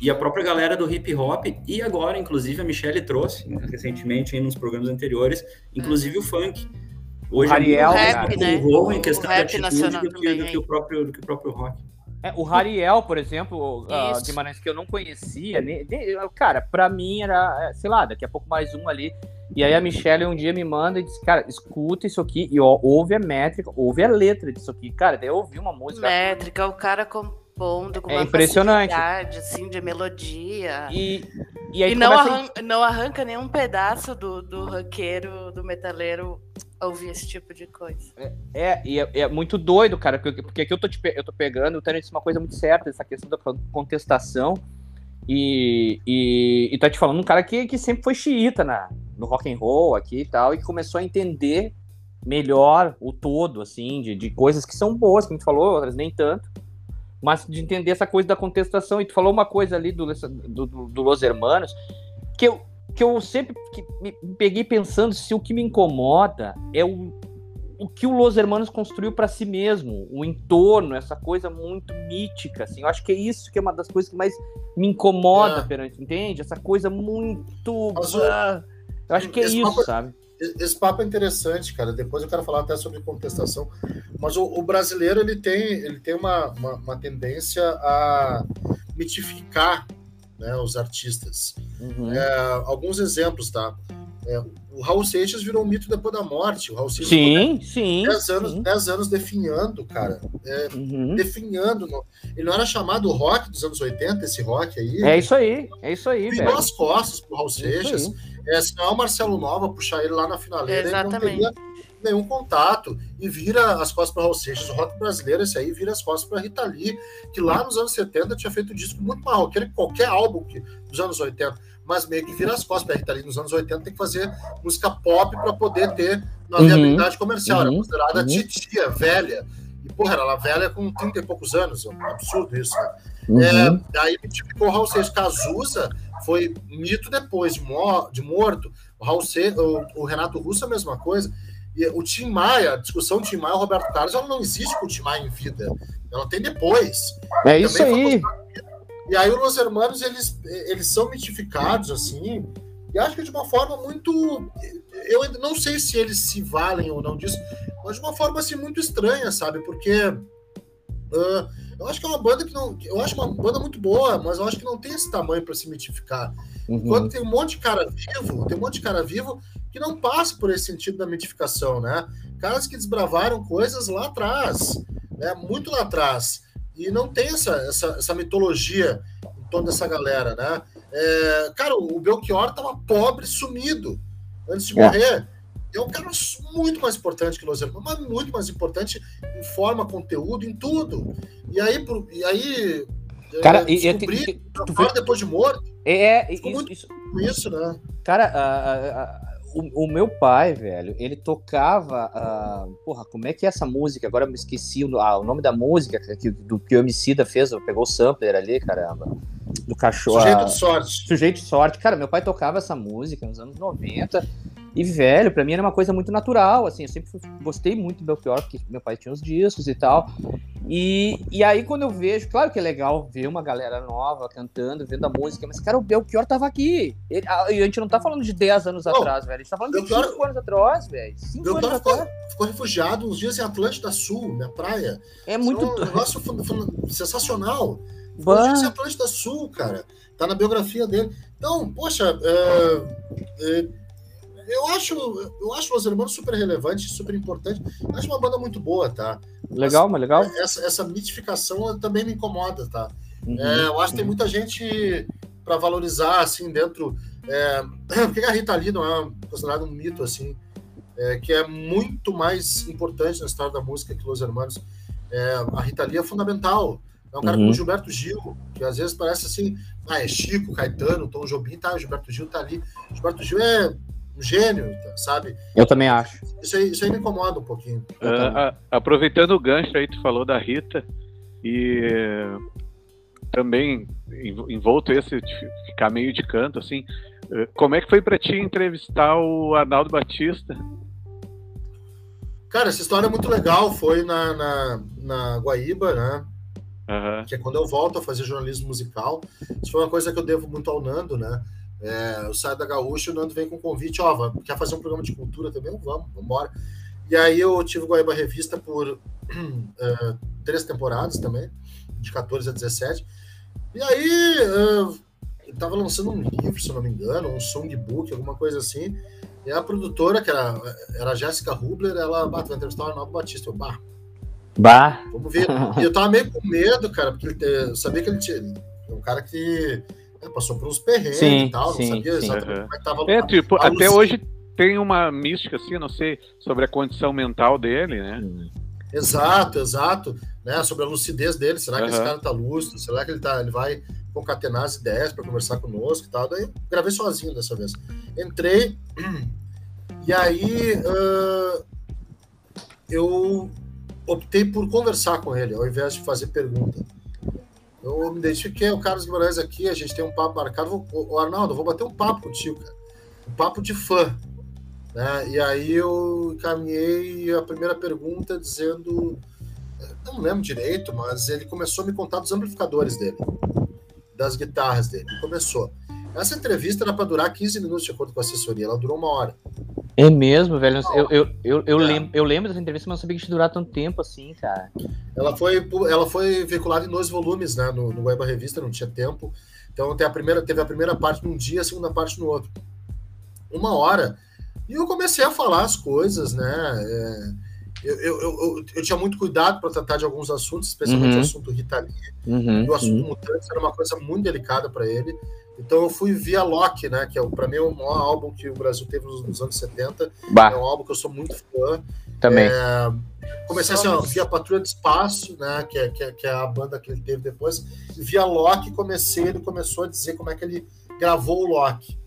E a própria galera do hip hop, e agora, inclusive, a Michelle trouxe né, recentemente aí nos programas anteriores, inclusive o funk. Hoje O Ariel, é muito cara. mais né? em O questão de rap atitude nacional do que, também, do, que o próprio, do que o próprio rock. É, o Rariel, por exemplo, ah, Isso. Guimarães, que eu não conhecia, nem- nem- cara, pra mim era, é, sei lá, daqui a pouco mais um ali. E aí a Michelle um dia me manda e diz, cara, escuta isso aqui e ó, ouve a métrica, ouve a letra disso aqui. Cara, daí eu ouvi uma música Métrica, o cara compondo com É uma impressionante. facilidade, assim, de melodia. e, e aí E não, começa a- arran- não arranca nenhum pedaço do, do roqueiro, do metaleiro ouvir esse tipo de coisa. É, e é, é muito doido, cara, porque, porque aqui eu tô, te eu tô pegando, o Tânia disse uma coisa muito certa, essa questão da con- contestação, e, e, e tá te falando um cara que, que sempre foi xiita na, no rock and roll aqui e tal, e que começou a entender melhor o todo, assim, de, de coisas que são boas, como tu falou, outras nem tanto, mas de entender essa coisa da contestação, e tu falou uma coisa ali do, do, do, Los Hermanos, que eu, que eu sempre que me peguei pensando se o que me incomoda é o, o que o Los Hermanos construiu para si mesmo, o entorno, essa coisa muito mítica, assim. Eu acho que é isso que é uma das coisas que mais me incomoda É. perante, entende? Essa coisa muito. Mas Ah, eu acho que é isso, sabe? Esse papo é interessante, cara. Depois eu quero falar até sobre contestação. Mas o, o brasileiro ele tem, ele tem uma, uma, uma tendência a mitificar né, os artistas. Uhum. É, alguns exemplos, tá? É, o Raul Seixas virou um mito depois da morte. O Raul Seixas Sim, sim. 10 anos, sim. 10 anos definhando, cara. É, Uhum. definhando. Ele não era chamado rock dos anos 80, esse rock aí. É isso aí, é isso aí, Virou velho. as costas pro Raul É Seixas. aí. É, se não é o Marcelo Nova puxar ele lá na finaleira, ele não Exatamente. teria nenhum contato. E vira as costas para Raul Seixas. O rock brasileiro, esse aí, vira as costas para Rita Lee, que lá nos anos 70 tinha feito um disco muito mais roqueiro que qualquer álbum que, dos anos 80. Mas meio que vira as costas para Rita Lee. Nos anos 80 tem que fazer música pop para poder ter uma Uhum. viabilidade comercial. Era Uhum. considerada Uhum. titia, velha. E, porra, era ela velha com 30 e poucos anos. É um absurdo isso, né? Uhum. É, daí ficou o Raul Seixas. Cazuza foi mito depois de, mo- de morto. O, Raul Se- o, o Renato Russo é a mesma coisa. E o Tim Maia, a discussão Tim Maia e Roberto Carlos, ela não existe com o Tim Maia em vida. Ela tem depois. É isso aí. E aí os Hermanos, eles, eles são mitificados, assim, e acho que de uma forma muito... Eu ainda não sei se eles se valem ou não disso, mas de uma forma, assim, muito estranha, sabe? Porque... ah, eu acho que é uma banda que não... Eu acho uma banda muito boa, mas eu acho que não tem esse tamanho para se mitificar. Uhum. Enquanto tem um monte de cara vivo, tem um monte de cara vivo que não passa por esse sentido da mitificação, né? Caras que desbravaram coisas lá atrás, né? Muito lá atrás. E não tem essa, essa, essa mitologia em torno dessa galera, né? É, cara, o Belchior tava pobre, sumido, antes de É. morrer. É um cara muito mais importante que Los Hermanos, mas muito mais importante em forma, conteúdo, em tudo. E aí, por- e aí Cara, é, e, descobrir tu- agora depois de morto, é, é, isso- muito- isso- com isso, né? Cara, a- a- a- o, o, meu pai, velho, ele tocava. Porra, como é que é essa música? Agora eu me esqueci o, ah, o nome da música que, do que o Emicida fez, pegou o sampler ali, caramba. Do cachorro. Sujeito de sorte. Sujeito de sorte. Cara, meu pai tocava essa música nos anos 90. E, velho, pra mim era uma coisa muito natural, assim, eu sempre gostei muito do Belchior, porque meu pai tinha os discos e tal. E, e aí, quando eu vejo, claro que é legal ver uma galera nova cantando, vendo a música, mas, cara, o Belchior tava aqui. Ele, a, a, gente não tá falando de 10 anos não, atrás, velho, a gente tá falando Belchior, de 5 anos atrás, velho. 5 anos ficou, atrás. ficou refugiado uns dias em Atlântida Sul, na praia. É muito. É um negócio sensacional. Ficou uns dias em Atlântida Sul, cara. Tá na biografia dele. Então, poxa, é, é, eu acho, eu acho Los Hermanos super relevante, super importante. acho uma banda muito boa, tá? Legal, mas legal. Essa, essa mitificação também me incomoda, tá? Uhum, é, eu acho que tem muita gente para valorizar, assim, dentro. É, (clears throat) porque a Rita Lee não é considerada um mito, assim, é, que é muito mais importante na história da música que Los Hermanos. É, a Rita Lee é fundamental. É um cara uhum. como o Gilberto Gil, que às vezes parece assim, ah, é Chico, Caetano, Tom Jobim, tá, o Gilberto Gil tá ali. O Gilberto Gil é um gênio, sabe? Eu também acho. Isso aí, isso aí me incomoda um pouquinho. Uh, aproveitando o gancho aí, tu falou da Rita, e também envolto esse ficar meio de canto, assim, uh, como é que foi para ti entrevistar o Arnaldo Batista? Cara, essa história é muito legal, foi na, na, na Guaíba, né? Uhum. Que é quando eu volto a fazer jornalismo musical. Isso foi uma coisa que eu devo muito ao Nando, né? É, eu saio da Gaúcha, o Nando vem com um convite, ó, quer fazer um programa de cultura também? Vamos, vamos embora. E aí eu tive o Guaíba Revista por uh, (clears throat) três temporadas também, de 14 a 17. E aí uh, ele tava lançando um livro, se eu não me engano, um songbook, alguma coisa assim. E a produtora, que era, era a Jéssica Rubler, ela bateu vai entrevistar o Arnaldo Batista. Eu, bah, bah. Vamos ver. E eu tava meio com medo, cara, porque eu sabia que ele tinha. Um cara que é, passou por uns perrengues sim, e tal, sim, não sabia sim. exatamente uhum. como é que tava. É, tipo, até hoje tem uma mística, assim, não sei, sobre a condição mental dele, né? Exato, exato. Né, sobre a lucidez dele, será que uhum. esse cara tá lúcido? Será que ele, tá, ele vai concatenar as ideias para conversar conosco e tal? Daí gravei sozinho dessa vez. Entrei, (clears throat) e aí uh, eu optei por conversar com ele, ao invés de fazer pergunta. Eu me identifiquei, o Carlos Guimarães aqui, a gente tem um papo marcado. O Arnaldo, vou bater um papo contigo, cara. Um papo de fã. Né? E aí eu encaminhei a primeira pergunta dizendo. Não lembro direito, mas ele começou a me contar dos amplificadores dele, das guitarras dele. Começou. Essa entrevista era para durar 15 minutos, de acordo com a assessoria. Ela durou uma hora. É mesmo, velho. Eu, eu, eu, eu, é. lembro, eu lembro dessa entrevista, mas não sabia que ia durar tanto tempo assim, cara. Ela foi, ela foi veiculada em dois volumes, né? No, no Web Revista, não tinha tempo. Então tem a primeira, teve a primeira parte num dia, a segunda parte no outro. Uma hora. E eu comecei a falar as coisas, né? É, eu, eu, eu, eu, tinha muito cuidado para tratar de alguns assuntos, especialmente uhum. o assunto Rita Lee. Uhum, e o assunto uhum. Mutantes era uma coisa muito delicada para ele. Então eu fui via Loki, né? Que é para mim é o maior álbum que o Brasil teve nos, nos anos 70. Bah. É um álbum que eu sou muito fã. Também. É, comecei assim, ó, via Patrulha de Espaço, né? Que é, que, é, que é a banda que ele teve depois. Via Loki, comecei, ele começou a dizer como é que ele gravou o Loki.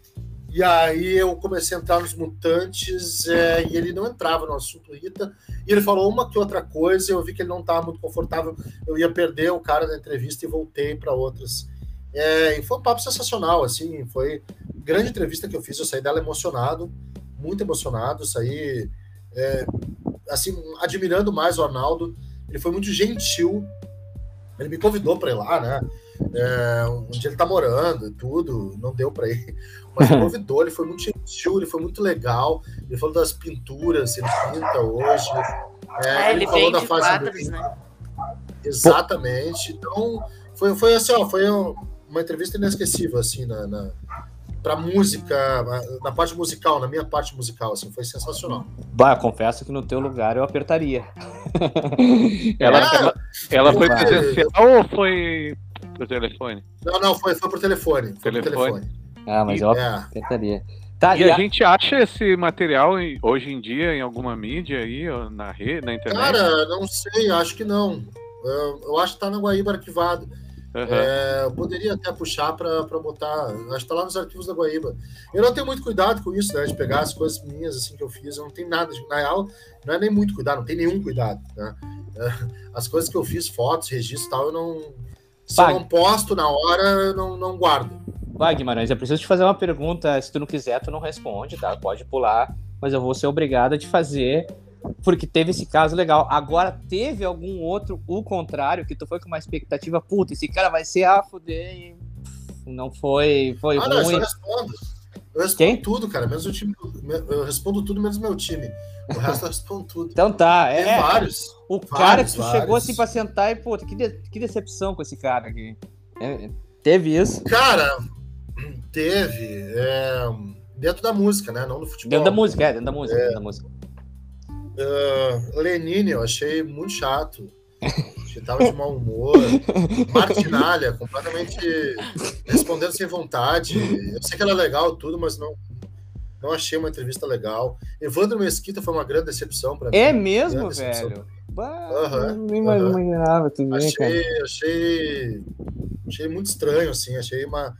E aí eu comecei a entrar nos Mutantes é, e ele não entrava no assunto Rita. E ele falou uma que outra coisa, eu vi que ele não estava muito confortável. Eu ia perder o cara da entrevista e voltei para outras. É, e foi um papo sensacional, assim, foi grande entrevista que eu fiz, eu saí dela emocionado, muito emocionado, saí é, assim, admirando mais o Arnaldo. Ele foi muito gentil. Ele me convidou para ir lá, né? É, onde ele tá morando e tudo, não deu para ir. Mas me (laughs) convidou, ele foi muito gentil, ele foi muito legal. Ele falou das pinturas, ele pinta hoje. É, é ele, ele falou da fase quadros, né? Exatamente. Então, foi, foi assim, ó, foi uma entrevista inesquecível, assim, na, na para música, na parte musical, na minha parte musical, assim, foi sensacional. Bah, confesso que no teu lugar eu apertaria. (laughs) ela, é, ela, ela foi presencial ou foi por telefone? Não, não, foi, foi por telefone. Foi telefone. Por telefone. Ah, mas e, eu é. apertaria. Tá, e, e a, a, gente acha esse material hoje em dia em alguma mídia aí, na rede, na internet? Cara, não sei, acho que não. Eu, eu acho que tá na Guaíba arquivado. Aham. É, eu poderia até puxar para botar. Acho que tá lá nos arquivos da Guaíba. Eu não tenho muito cuidado com isso, né? De pegar as coisas minhas assim que eu fiz. Eu não tenho nada. de- Na real, não é nem muito cuidado, não tem nenhum cuidado. Né? É, As coisas que eu fiz, fotos, registros e tal, eu não. Se Vai. eu não posto na hora, eu não, não guardo. Vai, Guimarães, eu preciso te fazer uma pergunta. Se tu não quiser, tu não responde, tá? Pode pular, mas eu vou ser obrigado a te fazer, porque teve esse caso legal. Agora, teve algum outro, o contrário, que tu foi com uma expectativa, puta, esse cara vai ser a fuder e não foi, foi Ah, não, eu só ruim. respondo. Eu respondo Quem? tudo, cara. Menos o time. Eu respondo tudo menos meu time. O resto eu respondo tudo. Então tá, Tem é. vários. O cara que tu vários, chegou vários. assim pra sentar e, puta, que, de- que decepção com esse cara aqui. É, teve isso. Cara, teve. é, dentro da música, né? Não no futebol. Dentro da música, é, dentro da música, dentro da música. Ah, Lenine, eu achei muito chato. Que tava de mau humor. Martinalha, completamente respondendo sem vontade. Eu sei que ela é legal, tudo, mas não, não achei uma entrevista legal. Evandro Mesquita foi uma grande decepção pra mim. É mesmo, velho? Bah, Aham, nem mais aham. imaginava, tu vê, cara. Achei, achei, achei muito estranho, assim, achei uma,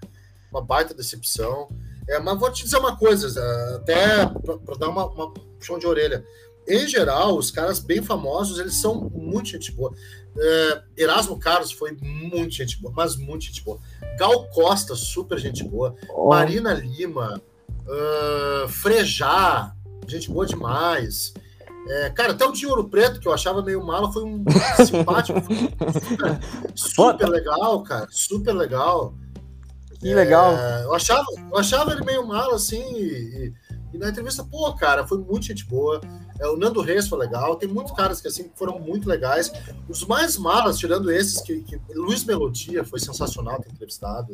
uma baita decepção. É, mas vou te dizer uma coisa, até para dar uma, uma puxão de orelha. Em geral, os caras bem famosos, eles são muito gente boa. É, Erasmo Carlos foi muito gente boa, mas muito gente boa. Gal Costa, super gente boa. Ó, Marina Lima, ah, Frejá, gente boa demais. É, cara, até o de Ouro Preto, que eu achava meio mala, foi um simpático, foi super, (laughs) super legal, cara, super legal. que legal. É, eu, achava, eu achava ele meio mal, assim, e, e na entrevista, pô, cara, foi muito gente boa. É, o Nando Reis foi legal, tem muitos caras que assim foram muito legais. Os mais malas, tirando esses, que, que Luiz Melodia foi sensacional ter entrevistado.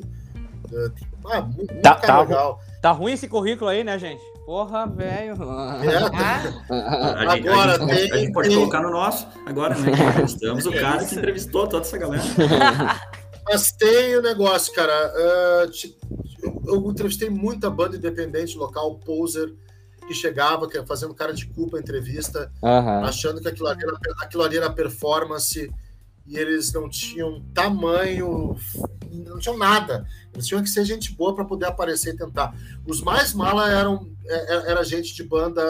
É, tem- ah, muito, Tá- tá- legal. Tá ruim esse currículo aí, né, gente? Porra, velho. É, (laughs) Ah, Agora a gente, tem- a gente pode tem- colocar no nosso agora, né? Estamos o cara que entrevistou toda essa galera. (laughs) Mas tem o negócio, cara. ti- eu, eu entrevistei muita banda independente local, poser, que chegava que- fazendo cara de culpa a entrevista, Aham. achando que aquilo ali, era, aquilo ali era performance e eles não tinham tamanho, não tinham nada. Eles tinham que ser gente boa para poder aparecer e tentar. Os mais mala eram é- é- era gente de banda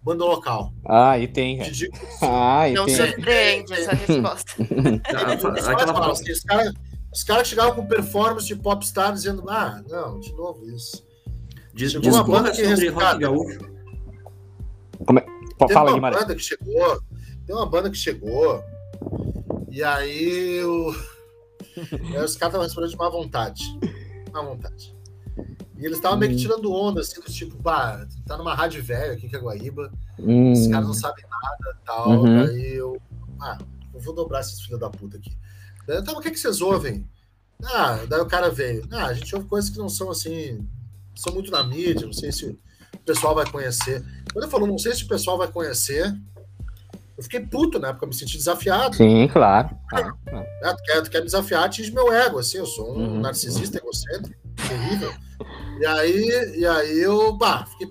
banda local. Ah, aí tem, Te cara. digo, Ah, aí não tem. surpreende essa (laughs) resposta. Os mais aquela malas, assim, os caras os caras que chegavam com performance de popstar dizendo, ah, não, de novo isso. Diz, Chegou uma banda que sobre resgata. rock gaúcho. Pô, Teve Fala, uma Guimarães. banda que chegou, tem uma banda que chegou, e aí, o... (laughs) aí os caras estavam respondendo de má vontade. Má vontade. E eles estavam meio que Hum. tirando onda, assim, do tipo, pá, tá numa rádio velha aqui que é Guaíba, Hum, esses caras não sabem nada e tal. Uhum. Aí eu, ah, eu vou dobrar esses filhos da puta aqui. Daí, tá, mas o que, que vocês ouvem? Ah, daí o cara veio. Ah, a gente ouve coisas que não são assim, são muito na mídia, não sei se o pessoal vai conhecer. Quando ele falou, não sei se o pessoal vai conhecer, eu fiquei puto, né? Porque eu me senti desafiado. Sim, claro. né? (laughs) Tu, quer, quer me desafiar, atinge meu ego, assim, eu sou um Uhum. narcisista egocêntrico, terrível. E aí, e aí eu, bah, fiquei,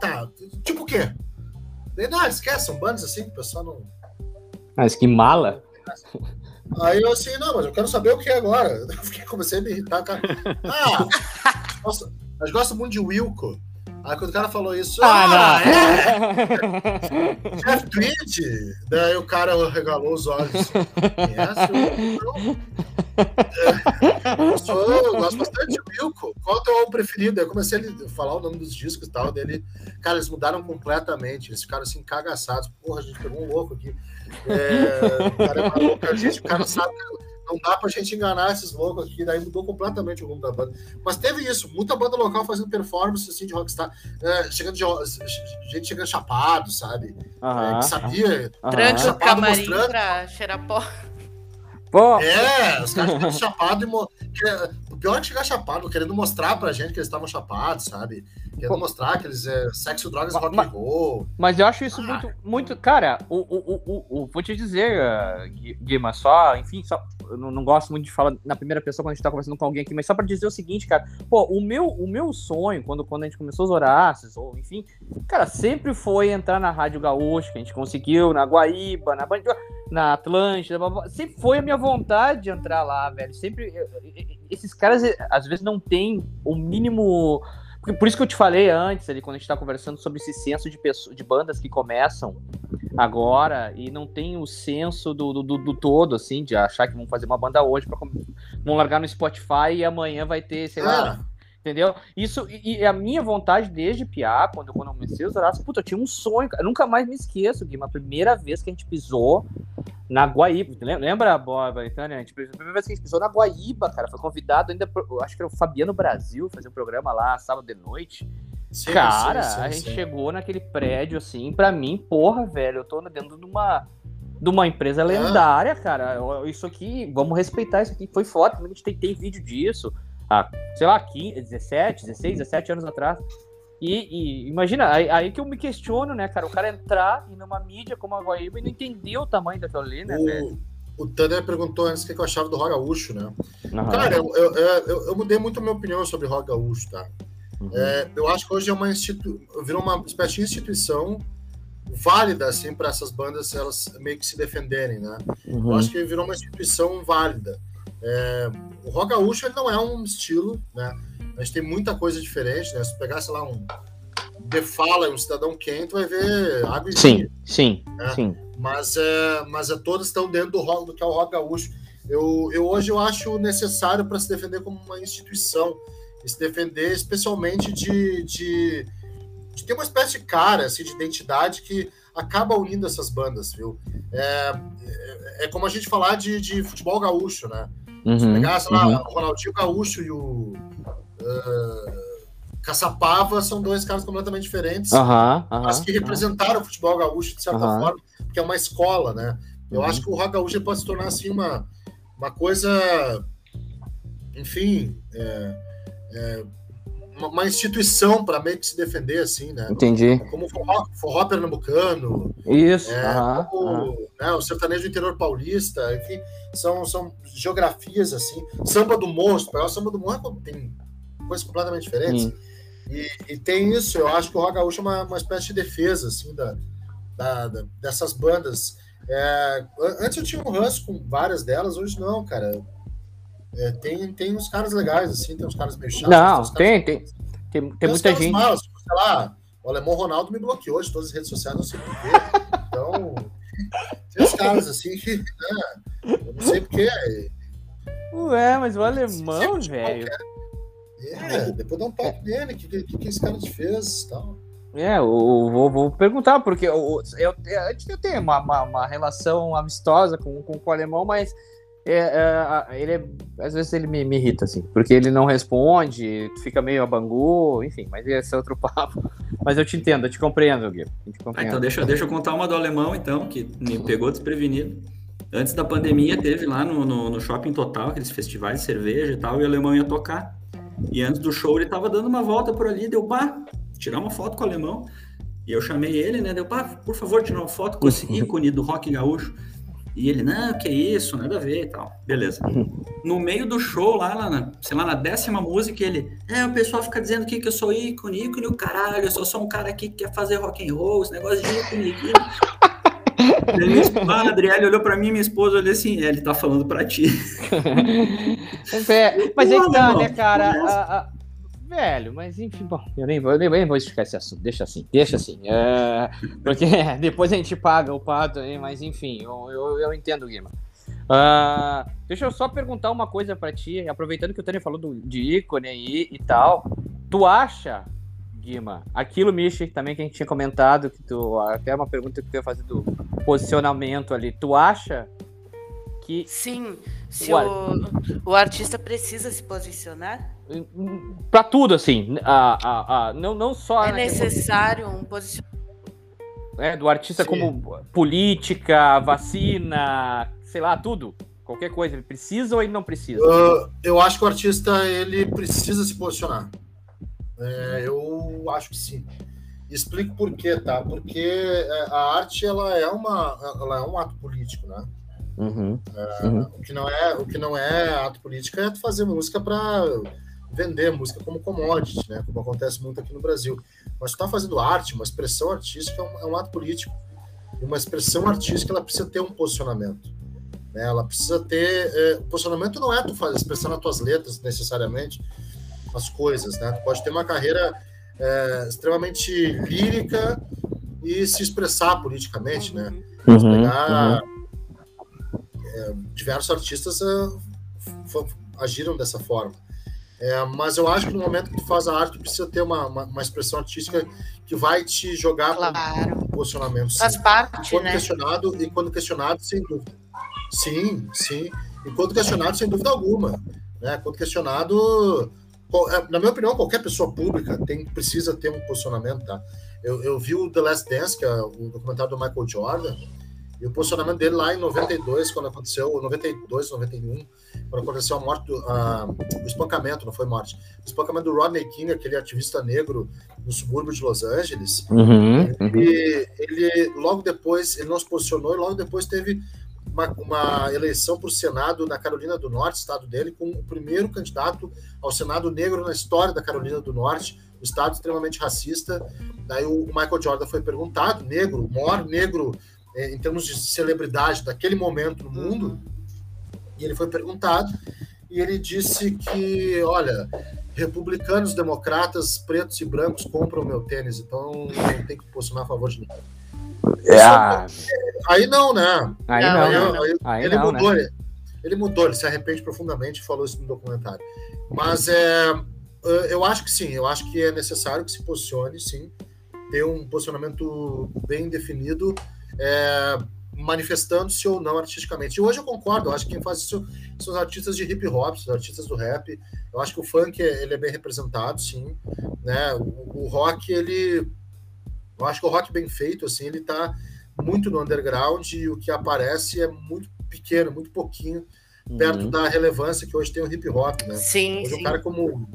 tá, tipo o quê? Daí, não, esquece, são bandas assim que o pessoal não. Mas que mala. Aí eu assim, não, mas eu quero saber o que é agora. (laughs) Eu fiquei, comecei a me irritar, cara. (laughs) Ah, nossa, mas gosto muito de Wilco. Aí quando o cara falou isso, Ah, ah, não. é? (laughs) Jeff Tweed? Daí o cara regalou os olhos. Conhece? Não. É, eu, sou, eu gosto bastante de Wilco. Qual é o teu preferido? Aí eu comecei a falar o nome dos discos e tal dele. Cara, eles mudaram completamente. Eles ficaram assim, cagaçados. Porra, a gente pegou um louco aqui. É, o cara é maluco, a gente, o cara sabe não dá pra gente enganar esses loucos aqui, daí mudou completamente o rumo da banda. Mas teve isso, muita banda local fazendo performance assim, de rockstar, é, chegando de, gente chegando chapado, sabe? É, Aham, que sabia. aham. Tranca o Chapado camarim mostrando. pra cheirar pó. Pô, É, os caras chegando (laughs) chapado e. Mo... O pior é que chegar chapado, querendo mostrar pra gente que eles estavam chapados, sabe? Querendo Pô. mostrar que eles é sexo, drogas, rock and roll. Mas eu acho isso Ah. muito, muito. Cara, o, o, o, o, o- vou te dizer, Gui- Guima, só, enfim, só eu não, gosto muito de falar na primeira pessoa quando a gente tá conversando com alguém aqui, mas só para dizer o seguinte, cara, pô, o meu, o meu sonho, quando, quando a gente começou os Horácios, ou enfim, cara, sempre foi entrar na Rádio Gaúcha, que a gente conseguiu, na Guaíba, na, na Atlântida, sempre foi a minha vontade de entrar lá, velho, sempre, esses caras, às vezes, não tem o mínimo por isso que eu te falei antes, ali, quando a gente tá conversando sobre esse senso de, pessoas, de bandas que começam agora e não tem o senso do, do, do, todo, assim, de achar que vão fazer uma banda hoje, pra, vão largar no Spotify e amanhã vai ter, sei lá, ah. Entendeu? Isso, e, e, a minha vontade desde Piá, quando, quando eu comecei os horários, puta, eu tinha um sonho, eu nunca mais me esqueço, Gui, a primeira vez que a gente pisou na Guaíba, lembra, Bob, Betânia? A, gente, a primeira vez que a gente pisou na Guaíba, cara, foi convidado ainda, por, acho que era o Fabiano Brasil, fazer um programa lá, sábado de noite. Sim, cara, sim, sim, a gente chegou naquele prédio, assim, pra mim, porra, velho, eu tô dentro de uma de uma empresa ah. lendária, ah. cara. Isso aqui, vamos respeitar isso aqui. Foi foda, a gente tem, tem vídeo disso há, sei lá, 15, 17, 16, 17 anos atrás. E, e imagina, aí, aí, que eu me questiono, né, cara? O cara entrar e numa mídia como a Guaíba e não entender o tamanho daquilo ali, né, o, velho? O Tanner perguntou antes o que eu achava do Rock Gaúcho, né? Uhum. Cara, eu, eu, eu, eu, mudei muito a minha opinião sobre Rock Gaúcho, tá? Uhum. É, eu acho que hoje é uma institu... virou uma espécie de instituição válida, assim, para essas bandas elas meio que se defenderem, né? Uhum. Eu acho que virou uma instituição válida. É, o rock gaúcho ele não é um estilo, né? A gente tem muita coisa diferente, né? Se pegar, sei lá, um The Fala, um Cidadão Quente, vai ver água e Sim, sim, né? sim. Mas, é, mas é, todas estão dentro do, rock, do que é o rock gaúcho. Eu, eu hoje eu acho necessário para se defender como uma instituição, se defender especialmente de, de, de, ter uma espécie de cara, assim, de identidade que acaba unindo essas bandas, viu? É, é, é como a gente falar de, de futebol gaúcho, né? Uhum, Se pegar, sei lá, uhum. o Ronaldinho Gaúcho e o uh, Caçapava são dois caras completamente diferentes, uhum, mas que representaram o futebol gaúcho de certa forma, que é uma escola, né? Eu acho que o rock gaúcho pode se tornar assim uma, uma coisa, enfim, é, é, uma, instituição para meio que se defender, assim, né? Entendi. Como o forró, forró pernambucano. Isso. É, como, Né, o sertanejo interior paulista, enfim, são, são geografias, assim. Samba do monstro, o samba do monstro tem coisas completamente diferentes. E, e, tem isso, eu acho que o Rock Gaúcho é uma, uma espécie de defesa, assim, da, da, da dessas bandas. É, antes eu tinha um ranço com várias delas, hoje não, cara. É, tem, tem uns caras legais, assim, tem uns caras meio chatos. Não, tem, tem, tem, tem, tem muita gente. Maus, tipo, sei lá, o Alemão Ronaldo me bloqueou de todas as redes sociais, não sei porquê. Então, (laughs) tem uns caras assim que, né, eu não sei porquê. Ué, mas o alemão, velho. É, depois dá um toque nele, o que, que, que esse cara te fez e tal. É, eu, vou, vou, perguntar, porque eu, eu, eu, eu tenho uma, uma, uma, relação amistosa com, com o alemão, mas é, é, ele é, às vezes ele me, me, irrita, assim, porque ele não responde, fica meio a bangu, enfim, mas esse é outro (laughs) papo. Mas eu te entendo, eu te compreendo, Gui. Ah, então deixa, deixa eu contar uma do alemão, então, que me pegou desprevenido. Antes da pandemia, teve lá no, no, no Shopping Total, aqueles festivais de cerveja e tal, e o alemão ia tocar. E antes do show, ele tava dando uma volta por ali, deu pá, tirar uma foto com o alemão. E eu chamei ele, né? Deu pá, por favor, tirar uma foto com esse (laughs) ícone do rock gaúcho. E ele, não, que isso, nada a ver e tal. Beleza. No meio do show, lá, lá na, sei lá, na décima música, ele, é, o pessoal fica dizendo aqui que eu sou ícone, ícone o caralho, eu só sou um cara aqui que quer fazer rock and roll, esse negócio de ícone, ícone. (laughs) minha esposa, a Adriele olhou pra mim, minha esposa olhou assim, é, ele tá falando pra ti. (laughs) é, mas é que tá, né, cara? A, a, velho, mas enfim, bom, eu nem, eu nem vou explicar esse assunto, deixa assim, deixa assim. É, porque (laughs) depois a gente paga o pato mas enfim, eu, eu, eu entendo, Guima. Uh, deixa eu só perguntar uma coisa para ti, aproveitando que o Tânia falou do, de ícone aí e tal. Tu acha, Guima, aquilo, Michi, também que a gente tinha comentado, que tu, até uma pergunta que tu ia fazer do posicionamento ali, tu acha que. Sim, se o, o, o artista precisa se posicionar? Para tudo, assim. A, a, a, não, não só. É necessário um posicionamento. É, do artista Sim. como política, vacina, sei lá, tudo. Qualquer coisa. Ele precisa ou ele não precisa? Uh, eu acho que o artista ele precisa se posicionar. É, eu acho que sim. Explico por quê, tá? Porque é, a arte ela é, uma, ela é um ato político, né? Uhum. Uh, uhum. O, que não é, o que não é ato político é tu fazer música para vender música como commodity, né? Como acontece muito aqui no Brasil. Mas tu tá fazendo arte, uma expressão artística é um, é um ato político. E uma expressão artística ela precisa ter um posicionamento. Né? Ela precisa ter. É, posicionamento não é tu fazer, expressar nas tuas letras necessariamente as coisas, né? Tu pode ter uma carreira é, extremamente lírica e se expressar politicamente, né? Uhum, pegar, uhum. é, diversos artistas é, agiram dessa forma. É, mas eu acho que no momento que tu faz a arte, precisa ter uma, uma, uma expressão artística que vai te jogar claro. um posicionamento. Sim. Faz parte, quando né? questionado e quando questionado, sem dúvida. Sim, sim. E quando questionado, sem dúvida alguma. Né? Quando questionado, é, na minha opinião, qualquer pessoa pública tem, precisa ter um posicionamento, tá? Eu, eu vi o The Last Dance, que é o documentário do Michael Jordan, e o posicionamento dele lá em 92, quando aconteceu, 92, 91, quando aconteceu a morte, do, a, o espancamento, não foi morte, o espancamento do Rodney King, aquele ativista negro no subúrbio de Los Angeles. Uhum, uhum. Ele, ele, logo depois, ele não se posicionou e logo depois teve uma, uma eleição para o Senado na Carolina do Norte, estado dele, com o primeiro candidato ao Senado negro na história da Carolina do Norte, um estado extremamente racista. Daí o Michael Jordan foi perguntado, negro, o maior negro é, em termos de celebridade daquele momento no mundo, uhum. e ele foi perguntado, e ele disse que, olha, republicanos, democratas, pretos e brancos compram meu tênis, então não tem que posicionar a favor de ninguém. É, ah. Aí não, né? Aí não. Aí, não. Aí, aí ele não, mudou, né? ele, ele, mudou, ele se arrepende profundamente e falou isso no documentário. Mas é, eu acho que sim, eu acho que é necessário que se posicione, sim, ter um posicionamento bem definido, é, manifestando-se ou não artisticamente. E hoje eu concordo, eu acho que quem faz isso são os artistas de hip hop, os artistas do rap. Eu acho que o funk ele é bem representado, sim. Né? O, o rock, ele eu acho que o rock bem feito, assim, ele tá muito no underground e o que aparece é muito pequeno, muito pouquinho, perto uhum. da relevância que hoje tem o hip hop, né? Sim, hoje sim. um cara como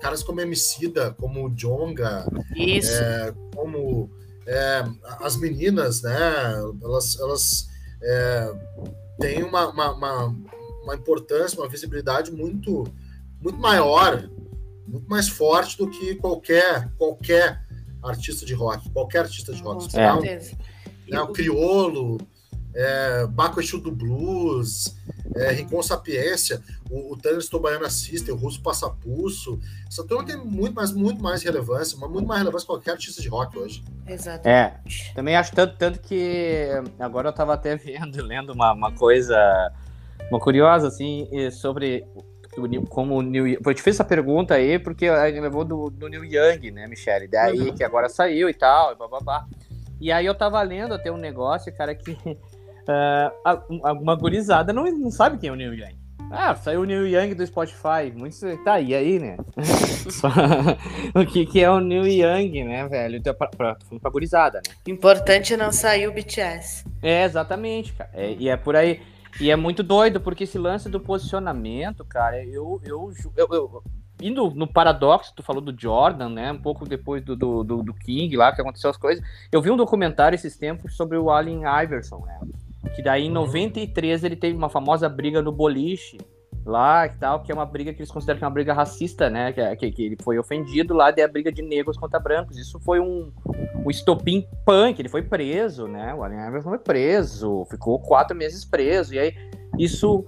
caras como Emicida, como Jonga, é, como é, as meninas, né? Elas, elas é, têm uma, uma, uma, uma, importância, uma visibilidade muito, muito maior, muito mais forte do que qualquer qualquer artista de rock, qualquer artista de rock. Com certeza. Né, o Criolo, é, Baco Exu do Blues, é, Rincon Sapiência, o, o Tanner Baiana System, o Russo Passapulso. Essa turma tem muito mais, muito mais relevância, mas muito mais relevância que qualquer artista de rock hoje. Exato. É, também acho tanto, tanto que agora eu estava até (laughs) vendo, lendo uma, uma coisa, uma curiosa, assim, sobre como o New Eu te fiz essa pergunta aí porque a gente levou do, do New Young, né, Michele? Daí uhum. que agora saiu e tal, e bababá. E aí eu tava lendo até um negócio, cara, que uh, uma gurizada não, não sabe quem é o New Young. Ah, saiu o New Young do Spotify. Muito. Tá, e aí, né? (laughs) o que, que é o New Young, né, velho? Então, pra, pra, pra gurizada, né? Importante não sair o BTS. É, exatamente, cara. É, e é por aí. E é muito doido, porque esse lance do posicionamento, cara, eu, eu, eu, eu indo no paradoxo, tu falou do Jordan, né? Um pouco depois do, do, do, do, King lá, que aconteceu as coisas. Eu vi um documentário esses tempos sobre o Allen Iverson, né? Que daí em 93 ele teve uma famosa briga no boliche lá e tal, que é uma briga que eles consideram que é uma briga racista, né? Que, que, que ele foi ofendido lá, daí a briga de negros contra brancos. Isso foi um, um estopim punk, ele foi preso, né? O Allen Iverson foi preso, ficou quatro meses preso, e aí isso.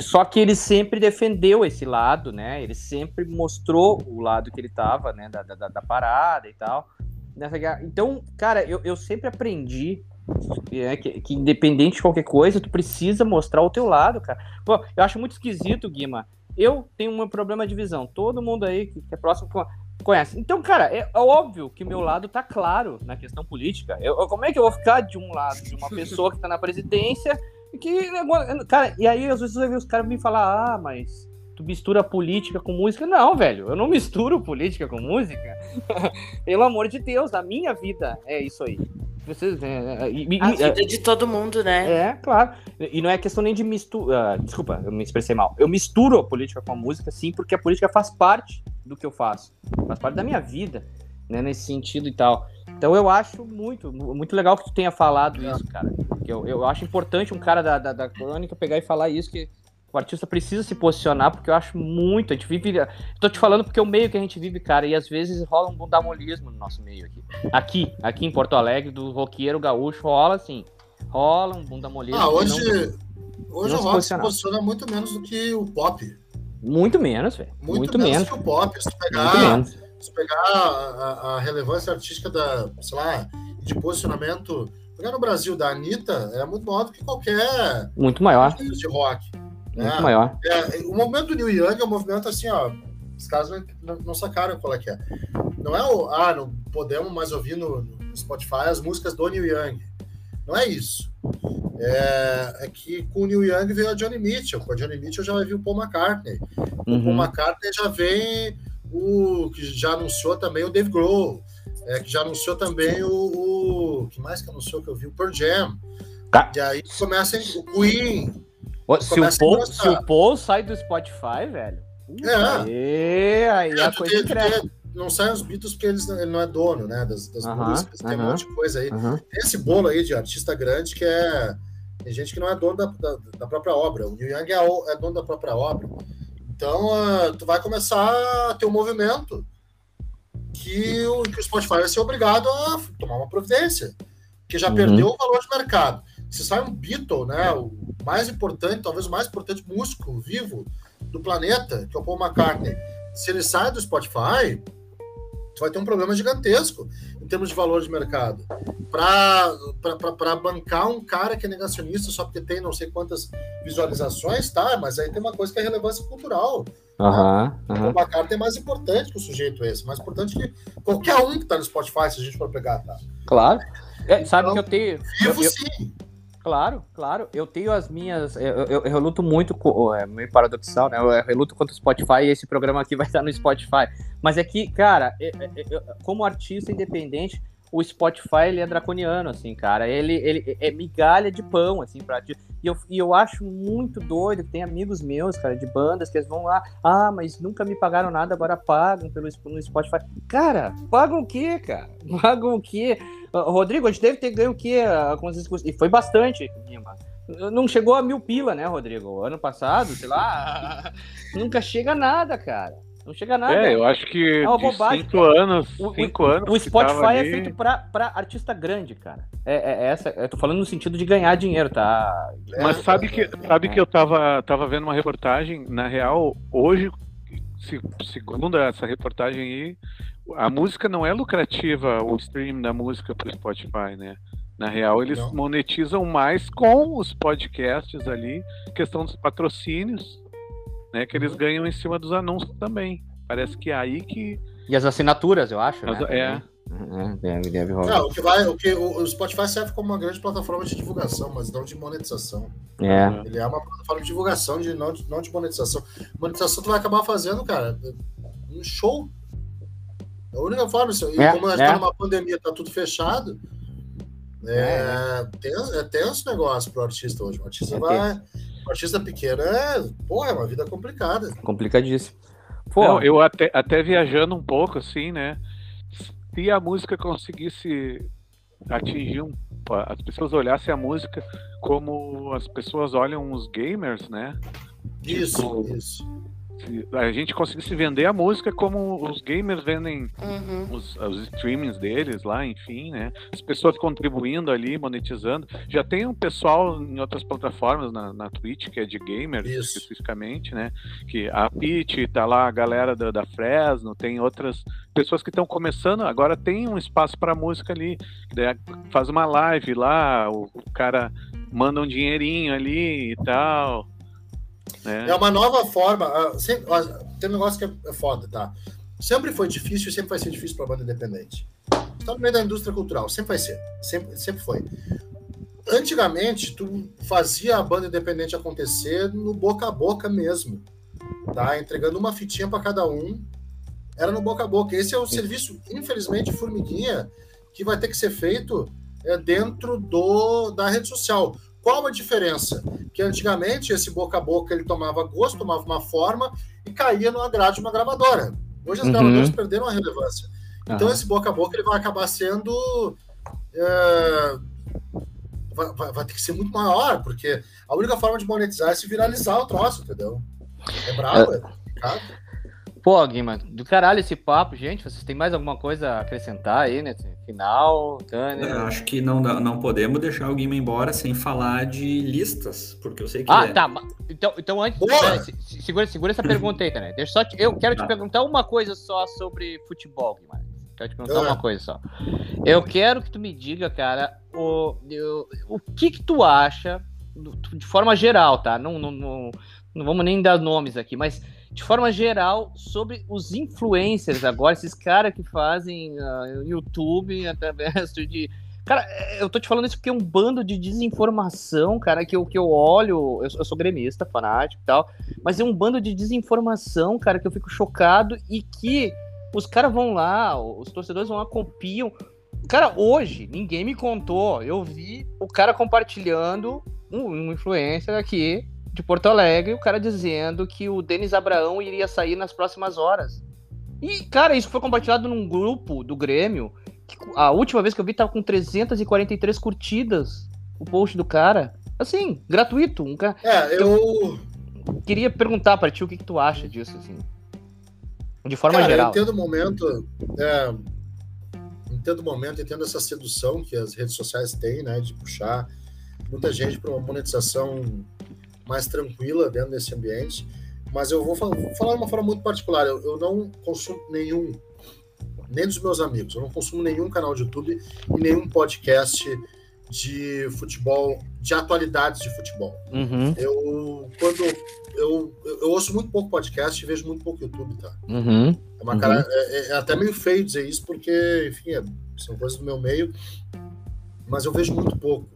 Só que ele sempre defendeu esse lado, né? Ele sempre mostrou o lado que ele tava, né? Da, da, da parada e tal. Nessa... Então, cara, eu, eu sempre aprendi é, que, que, independente de qualquer coisa, tu precisa mostrar o teu lado, cara. Pô, eu acho muito esquisito, Guima. Eu tenho um problema de visão. Todo mundo aí que, é próximo conhece. Então, cara, é, é óbvio que meu lado tá claro na questão política. Eu, como é que eu vou ficar de um lado de uma pessoa que tá na presidência que. Cara, e aí às vezes você vê os caras me falar, ah, mas tu mistura política com música. Não, velho, eu não misturo política com música. (laughs) Pelo amor de Deus, a minha vida é isso aí. Vocês, é, e, a vida é, de todo mundo, né? É, claro. E não é questão nem de misturar. Uh, desculpa, eu me expressei mal. Eu misturo a política com a música, sim, porque a política faz parte do que eu faço. Faz parte da minha vida, né? Nesse sentido e tal. Então eu acho muito, muito legal que tu tenha falado é. isso, cara. Eu, eu acho importante um cara da, da, da crônica pegar e falar isso, que o artista precisa se posicionar, porque eu acho muito. A gente vive. Tô te falando porque é o meio que a gente vive, cara, e às vezes rola um bundamolismo no nosso meio aqui. Aqui, aqui em Porto Alegre, do roqueiro gaúcho, rola assim. Rola um bundamolismo. Ah, hoje, não, hoje não o rock se posiciona muito menos do que o pop. Muito menos, velho. Muito, muito, menos, menos que o pop. Se pegar, se pegar a, a, relevância artística da, sei lá, de posicionamento. Pegar no Brasil da Anitta é muito maior do que qualquer. Muito maior. De rock. Né? Muito maior. É, o movimento do New Young é um movimento assim, ó. Os caras não, não sacaram qual é que é. Não é o. Ah, não podemos mais ouvir no, no Spotify as músicas do New Young. Não é isso. É, é, que com o Neil Young veio a Johnny Mitchell. Com a Johnny Mitchell já vai vir o Paul McCartney. Uhum. O Paul McCartney já vem o que já anunciou também o Dave Grohl, é, que já anunciou também o, o que mais que anunciou que eu vi o Pearl Jam. Tá. E aí começa o Queen. Se o, Paul, se o Paul sai do Spotify, velho. É. Aí, aí é, a coisa cresce não saem os Beatles porque eles, ele não é dono, né? Das, das músicas, tem um monte de coisa aí. Tem esse bolo aí de artista grande que é. Tem gente que não é dono da, da, da própria obra. O Neil Young é, é, dono da própria obra. Então, uh, tu vai começar a ter um movimento que o, que o Spotify vai ser obrigado a tomar uma providência, que já uhum. perdeu o valor de mercado. Se sai um Beatle, né? O mais importante, talvez o mais importante músico vivo do planeta, que é o Paul McCartney, se ele sai do Spotify, vai ter um problema gigantesco em termos de valor de mercado. Para bancar um cara que é negacionista só porque tem não sei quantas visualizações, tá, mas aí tem uma coisa que é relevância cultural. Uhum, uhum. Uma carta é mais importante que o sujeito esse, mais importante que qualquer um que tá no Spotify, se a gente for pegar, tá? Claro. É, sabe então, que eu tenho. Vivo eu, sim. Claro, claro. Eu tenho as minhas. Eu, eu, eu luto muito. Com, é meio paradoxal, né? Eu, eu luto contra o Spotify e esse programa aqui (laughs) vai estar no Spotify. Mas é que, cara, eu, como artista independente, o Spotify ele é draconiano, assim, cara. Ele, ele é migalha de pão, assim, pra ti. E eu, e eu acho muito doido que tem amigos meus, cara, de bandas que eles vão lá, ah, mas nunca me pagaram nada, agora pagam pelo no Spotify. Cara, pagam o quê, cara? (laughs) Pagam o quê? Rodrigo, a gente deve ter ganho o quê? E foi bastante, Não chegou a mil pila, né, Rodrigo? Ano passado, sei lá. (laughs) nunca chega nada, cara. Não chega nada. É, eu acho que é uma bobagem, cinco cara. anos, cinco o, anos. O Spotify é feito pra, pra artista grande, cara. É, é, é, essa, eu tô falando no sentido de ganhar dinheiro, tá? Mas sabe que, sabe que eu tava, tava vendo uma reportagem, na real, hoje, segundo essa reportagem aí, a música não é lucrativa, o stream da música pro Spotify, né? Na real, eles não. monetizam mais com os podcasts ali, questão dos patrocínios, né? Que eles uhum. ganham em cima dos anúncios também. Parece que é aí que. E as assinaturas, eu acho. As, né? É. Uhum, deve, deve rolar. Não, o que vai, o que o, Spotify serve como uma grande plataforma de divulgação, mas não de monetização. É. Ele é uma plataforma de divulgação, de, não, de, não de monetização. Monetização tu vai acabar fazendo, cara, um show a única forma, e é, como nós é. estamos numa pandemia, tá tudo fechado, é, é. tem, é tenso negócio pro artista hoje. O artista é vai. O artista pequeno é, porra, é uma vida complicada. Complicadíssimo. Pô, Não, eu até, até viajando um pouco, assim, né? Se a música conseguisse atingir um. As pessoas olhassem a música como as pessoas olham os gamers, né? Isso, tipo, isso a gente conseguisse vender a música como os gamers vendem uhum. os, os streamings deles lá, enfim, né? As pessoas contribuindo ali, monetizando. Já tem um pessoal em outras plataformas, na, na Twitch, que é de gamers Isso. especificamente, né? Que a Pitch, tá lá a galera da, da Fresno, tem outras pessoas que estão começando, agora tem um espaço para música ali, faz uma live lá, o, o cara manda um dinheirinho ali e tal. É. é uma nova forma. Ah, sempre, tem um negócio que é foda, tá? Sempre foi difícil e sempre vai ser difícil para a banda independente. Está no meio da indústria cultural, sempre vai ser. Sempre, sempre foi. Antigamente, tu fazia a banda independente acontecer no boca a boca mesmo. Tá? Entregando uma fitinha para cada um. Era no boca a boca. Esse é o serviço, infelizmente, formiguinha, que vai ter que ser feito é, dentro do, da rede social. Qual a diferença? Que antigamente esse boca a boca ele tomava gosto, tomava uma forma e caía numa grade de uma gravadora. Hoje as uhum. gravadoras perderam a relevância. Então uhum. esse boca a boca ele vai acabar sendo é, vai, vai, vai, ter que ser muito maior, porque a única forma de monetizar é se viralizar o troço, entendeu? É brabo, é, é complicado. Pô, Guima, do caralho esse papo, gente. Vocês têm mais alguma coisa a acrescentar aí nesse final, Tânia? Eu acho que não, não podemos deixar o Guima embora sem falar de listas, porque eu sei que. Ah, é... tá. Então, então antes. Pera, segura, segura essa pergunta aí, Tânia. Deixa só te, eu quero te tá. perguntar uma coisa só sobre futebol, Guima. Quero te perguntar ah. uma coisa só. Eu quero que tu me diga, cara, o, o, o que que tu acha, de forma geral, tá? Não, não, não, não vamos nem dar nomes aqui, mas de forma geral, sobre os influencers agora, esses caras que fazem uh, YouTube através de. Cara, eu tô te falando isso porque é um bando de desinformação, cara, que eu, que eu olho. Eu, eu sou gremista, fanático e tal, mas é um bando de desinformação, cara, que eu fico chocado e que os caras vão lá, os torcedores vão lá, copiam. Cara, hoje, ninguém me contou. Eu vi o cara compartilhando, um, um influencer aqui, de Porto Alegre, o cara dizendo que o Denis Abraão iria sair nas próximas horas. E, cara, isso foi compartilhado num grupo do Grêmio. a última vez que eu vi tava com 343 curtidas o post do cara. Assim, gratuito. Um cara... É, eu. Queria perguntar para ti o que, que, tu acha disso, assim. De forma cara, geral. Eu entendo o momento. É, entendo o momento, entendo essa sedução que as redes sociais têm, né? De puxar muita gente para uma monetização mais tranquila dentro desse ambiente. Mas eu vou, falar, de uma forma muito particular. Eu, eu, não consumo nenhum, nem dos meus amigos, eu não consumo nenhum canal de YouTube e nenhum podcast de futebol, de atualidades de futebol. Uhum. Eu, quando eu, eu, ouço muito pouco podcast e vejo muito pouco YouTube, tá? Uhum. É, uma cara, é, é, é, até meio feio dizer isso, porque, enfim, é, são coisas do meu meio, mas eu vejo muito pouco.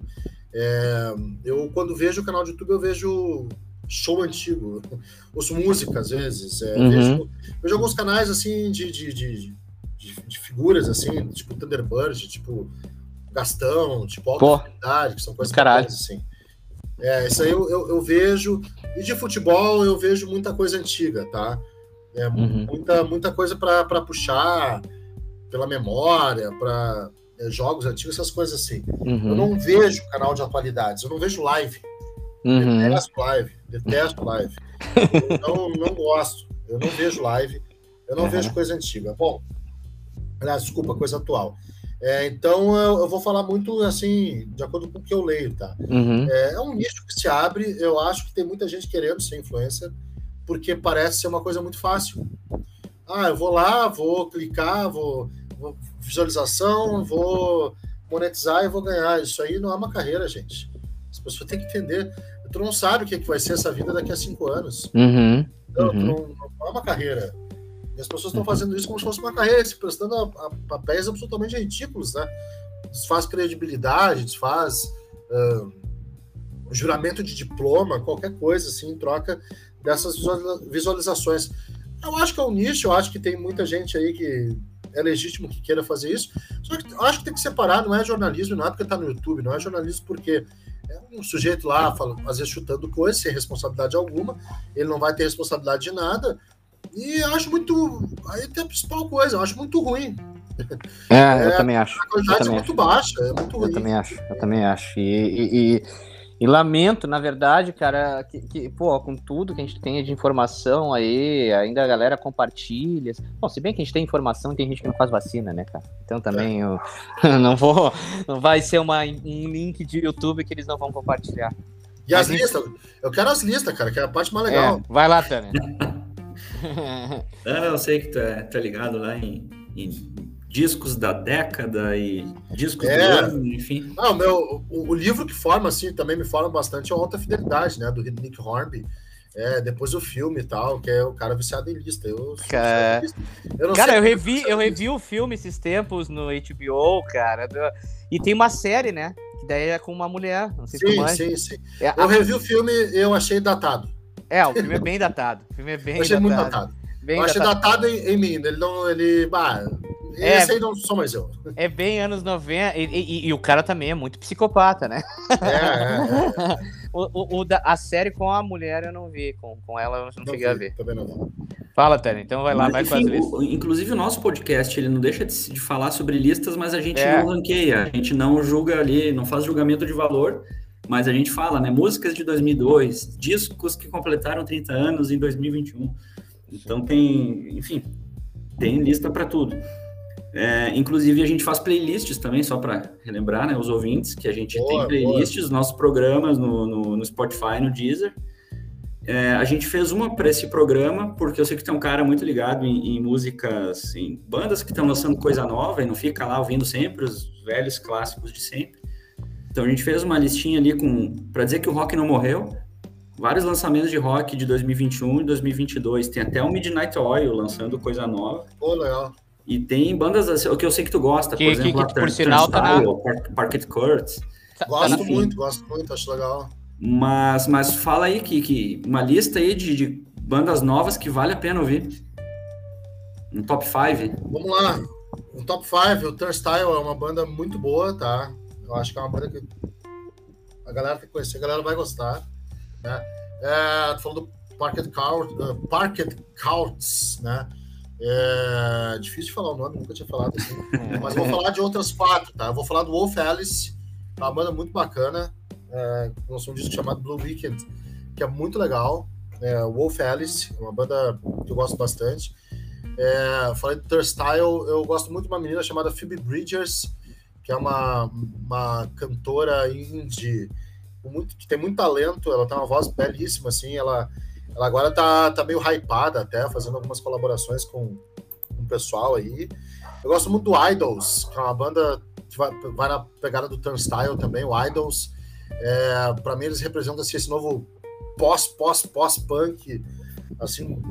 É, eu, quando vejo o canal de YouTube, eu vejo show antigo, (laughs) ouço música às vezes, é, uhum. vejo, vejo, alguns canais assim de, de, de, de, figuras assim, tipo Thunderbird, tipo Gastão, tipo Alta que são coisas Caralho. assim. É, isso aí eu, eu, eu, vejo. E de futebol eu vejo muita coisa antiga, tá? É, uhum. muita, muita coisa para puxar pela memória, para jogos antigos, essas coisas assim. Uhum. Eu não vejo canal de atualidades, eu não vejo live. Uhum. Detesto live, detesto live. (laughs) eu não, não gosto, eu não vejo live, eu não uhum. vejo coisa antiga. Bom, desculpa, coisa atual. É, então eu, eu, vou falar muito assim, de acordo com o que eu leio, tá? Uhum. É, é, um nicho que se abre, eu acho que tem muita gente querendo ser influencer, porque parece ser uma coisa muito fácil. Ah, eu vou lá, vou clicar, vou visualização, vou monetizar e vou ganhar. Isso aí não é uma carreira, gente. As pessoas têm que entender. Tu não sabe o que, é que vai ser essa vida daqui a cinco anos. Uhum, então, uhum. Não, não, é uma carreira. E as pessoas estão fazendo isso como se fosse uma carreira, se prestando a, a papéis absolutamente ridículos, né? Desfaz credibilidade, desfaz uh, juramento de diploma, qualquer coisa assim, em troca dessas visualizações. Eu acho que é um nicho, eu acho que tem muita gente aí que é legítimo que queira fazer isso. Só que eu acho que tem que separar, não é jornalismo, não é porque está no YouTube, não é jornalismo porque é um sujeito lá, fala, às vezes chutando coisas, sem responsabilidade alguma, ele não vai ter responsabilidade de nada. E eu acho muito. Aí tem a principal coisa, eu acho muito ruim. É, é eu também acho. A qualidade é muito acho. baixa, é muito ruim. Eu também acho, eu também acho. e, e, e e lamento, na verdade, cara, que, que, pô, com tudo que a gente tem de informação aí, ainda a galera compartilha. Bom, se bem que a gente tem informação, tem gente que não faz vacina, né, cara? Então também é. eu (laughs) não vou. Não vai ser uma, um link de YouTube que eles não vão compartilhar. E Mas as gente... listas? Eu quero as listas, cara, que é a parte mais legal. É, vai lá, Tânia. (laughs) é, eu sei que tu é, tá ligado lá em, em discos da década e discos é. do ano, enfim. Não, meu, o, o, livro que forma, assim, também me forma bastante é o Alta Fidelidade, né, do Nick Hornby. É, depois o filme e tal, que é o cara viciado em lista. Eu, cara, eu, cara, eu revi, eu revi o filme esses tempos no HBO, cara. Do... E tem uma série, né? Que daí é com uma mulher. Não sei sim, sim, sim. É, eu a... revi o filme eu achei datado. É, o filme é bem datado. O filme é bem eu achei datado. muito datado. Bem eu achei datado, datado em, em, mim. Ele não. Ele. Bah, é, Esse aí não sou mais eu. É bem anos 90. E, e, e, o cara também é muito psicopata, né? É, é, é. (laughs) o, o, o da, a série com a mulher eu não vi. Com, com ela eu não, não cheguei vi, a ver. Também não vi. Fala, Tânia, então vai lá, Mas, vai enfim, com as listas. o- inclusive o nosso podcast, ele não deixa de, de falar sobre listas, mas a gente É. não ranqueia, a gente não julga ali, não faz julgamento de valor, mas a gente fala, né, músicas de 2002, discos que completaram 30 anos em 2021. Então tem, enfim, tem lista para tudo. É, inclusive a gente faz playlists também, só para relembrar, né, os ouvintes, que a gente Boa, tem playlists, nossos programas no, no, no Spotify, no Deezer. É, a gente fez uma para esse programa, porque eu sei que tem um cara muito ligado em, em músicas, em bandas que estão lançando coisa nova e não fica lá ouvindo sempre os velhos clássicos de sempre. Então a gente fez uma listinha ali com para dizer que o rock não morreu. Vários lançamentos de rock de 2021 e 2022. Tem até o Midnight Oil lançando coisa nova. Pô, legal. E tem bandas assim, o que eu sei que tu gosta, Que- por exemplo, que- a que, por sinal, tá na- Turnstile, Park- Parquet Courts. Tá- tá Gosto enfim. muito, gosto muito, acho legal. Mas, mas fala aí que, que uma lista aí de, de bandas novas que vale a pena ouvir. Um top 5. Vamos lá. Um top 5, o Turnstile é uma banda muito boa, tá? Eu acho que é uma banda que a galera tem que conhecer, a galera vai gostar. Né? É, falou do Parket, Court, uh, Parket Courts, né? É difícil de falar o nome, nunca tinha falado assim. (laughs) Mas vou falar de outras quatro, tá? Eu vou falar do Wolf Alice, é uma banda muito bacana. É, lançou um disco chamado Blue Weekend, que é muito legal. É, Wolf Alice, uma banda que eu gosto bastante. É, falei do Turnstile, eu gosto muito de uma menina chamada Phoebe Bridgers, que é uma, uma cantora indie com muito, que tem muito talento, ela tem uma voz belíssima, assim, ela, ela agora tá, tá meio hypada até, fazendo algumas colaborações com, o pessoal aí. Eu gosto muito do Idols, que é uma banda que vai, vai na pegada do Turnstile também, o Idols. É, para mim eles representam assim, esse novo pós, pós, pós-punk, assim,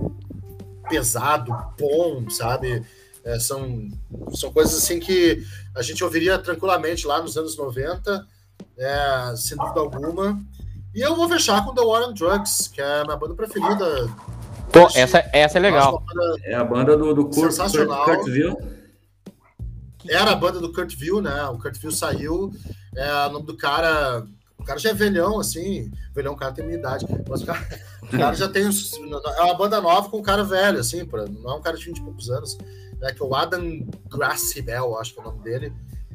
pesado, bom, sabe? É, são, são coisas assim que a gente ouviria tranquilamente lá nos anos 90, é, sem dúvida alguma. E eu vou fechar com The War on Drugs, que é a minha banda preferida. Pô, essa, essa é legal. É a banda do, do Kurt, Kurtville. Era a banda do Kurt Vile, né? O Kurt Vile saiu. É, o nome do cara. O cara já é velhão, assim. Velhão, o cara tem minha idade. Mas o cara, o cara já tem. uns- É uma banda nova com um cara velho, assim. Pra, não é um cara de 20 e poucos anos. Né, que é o Adam Grassibel, acho que é o nome dele.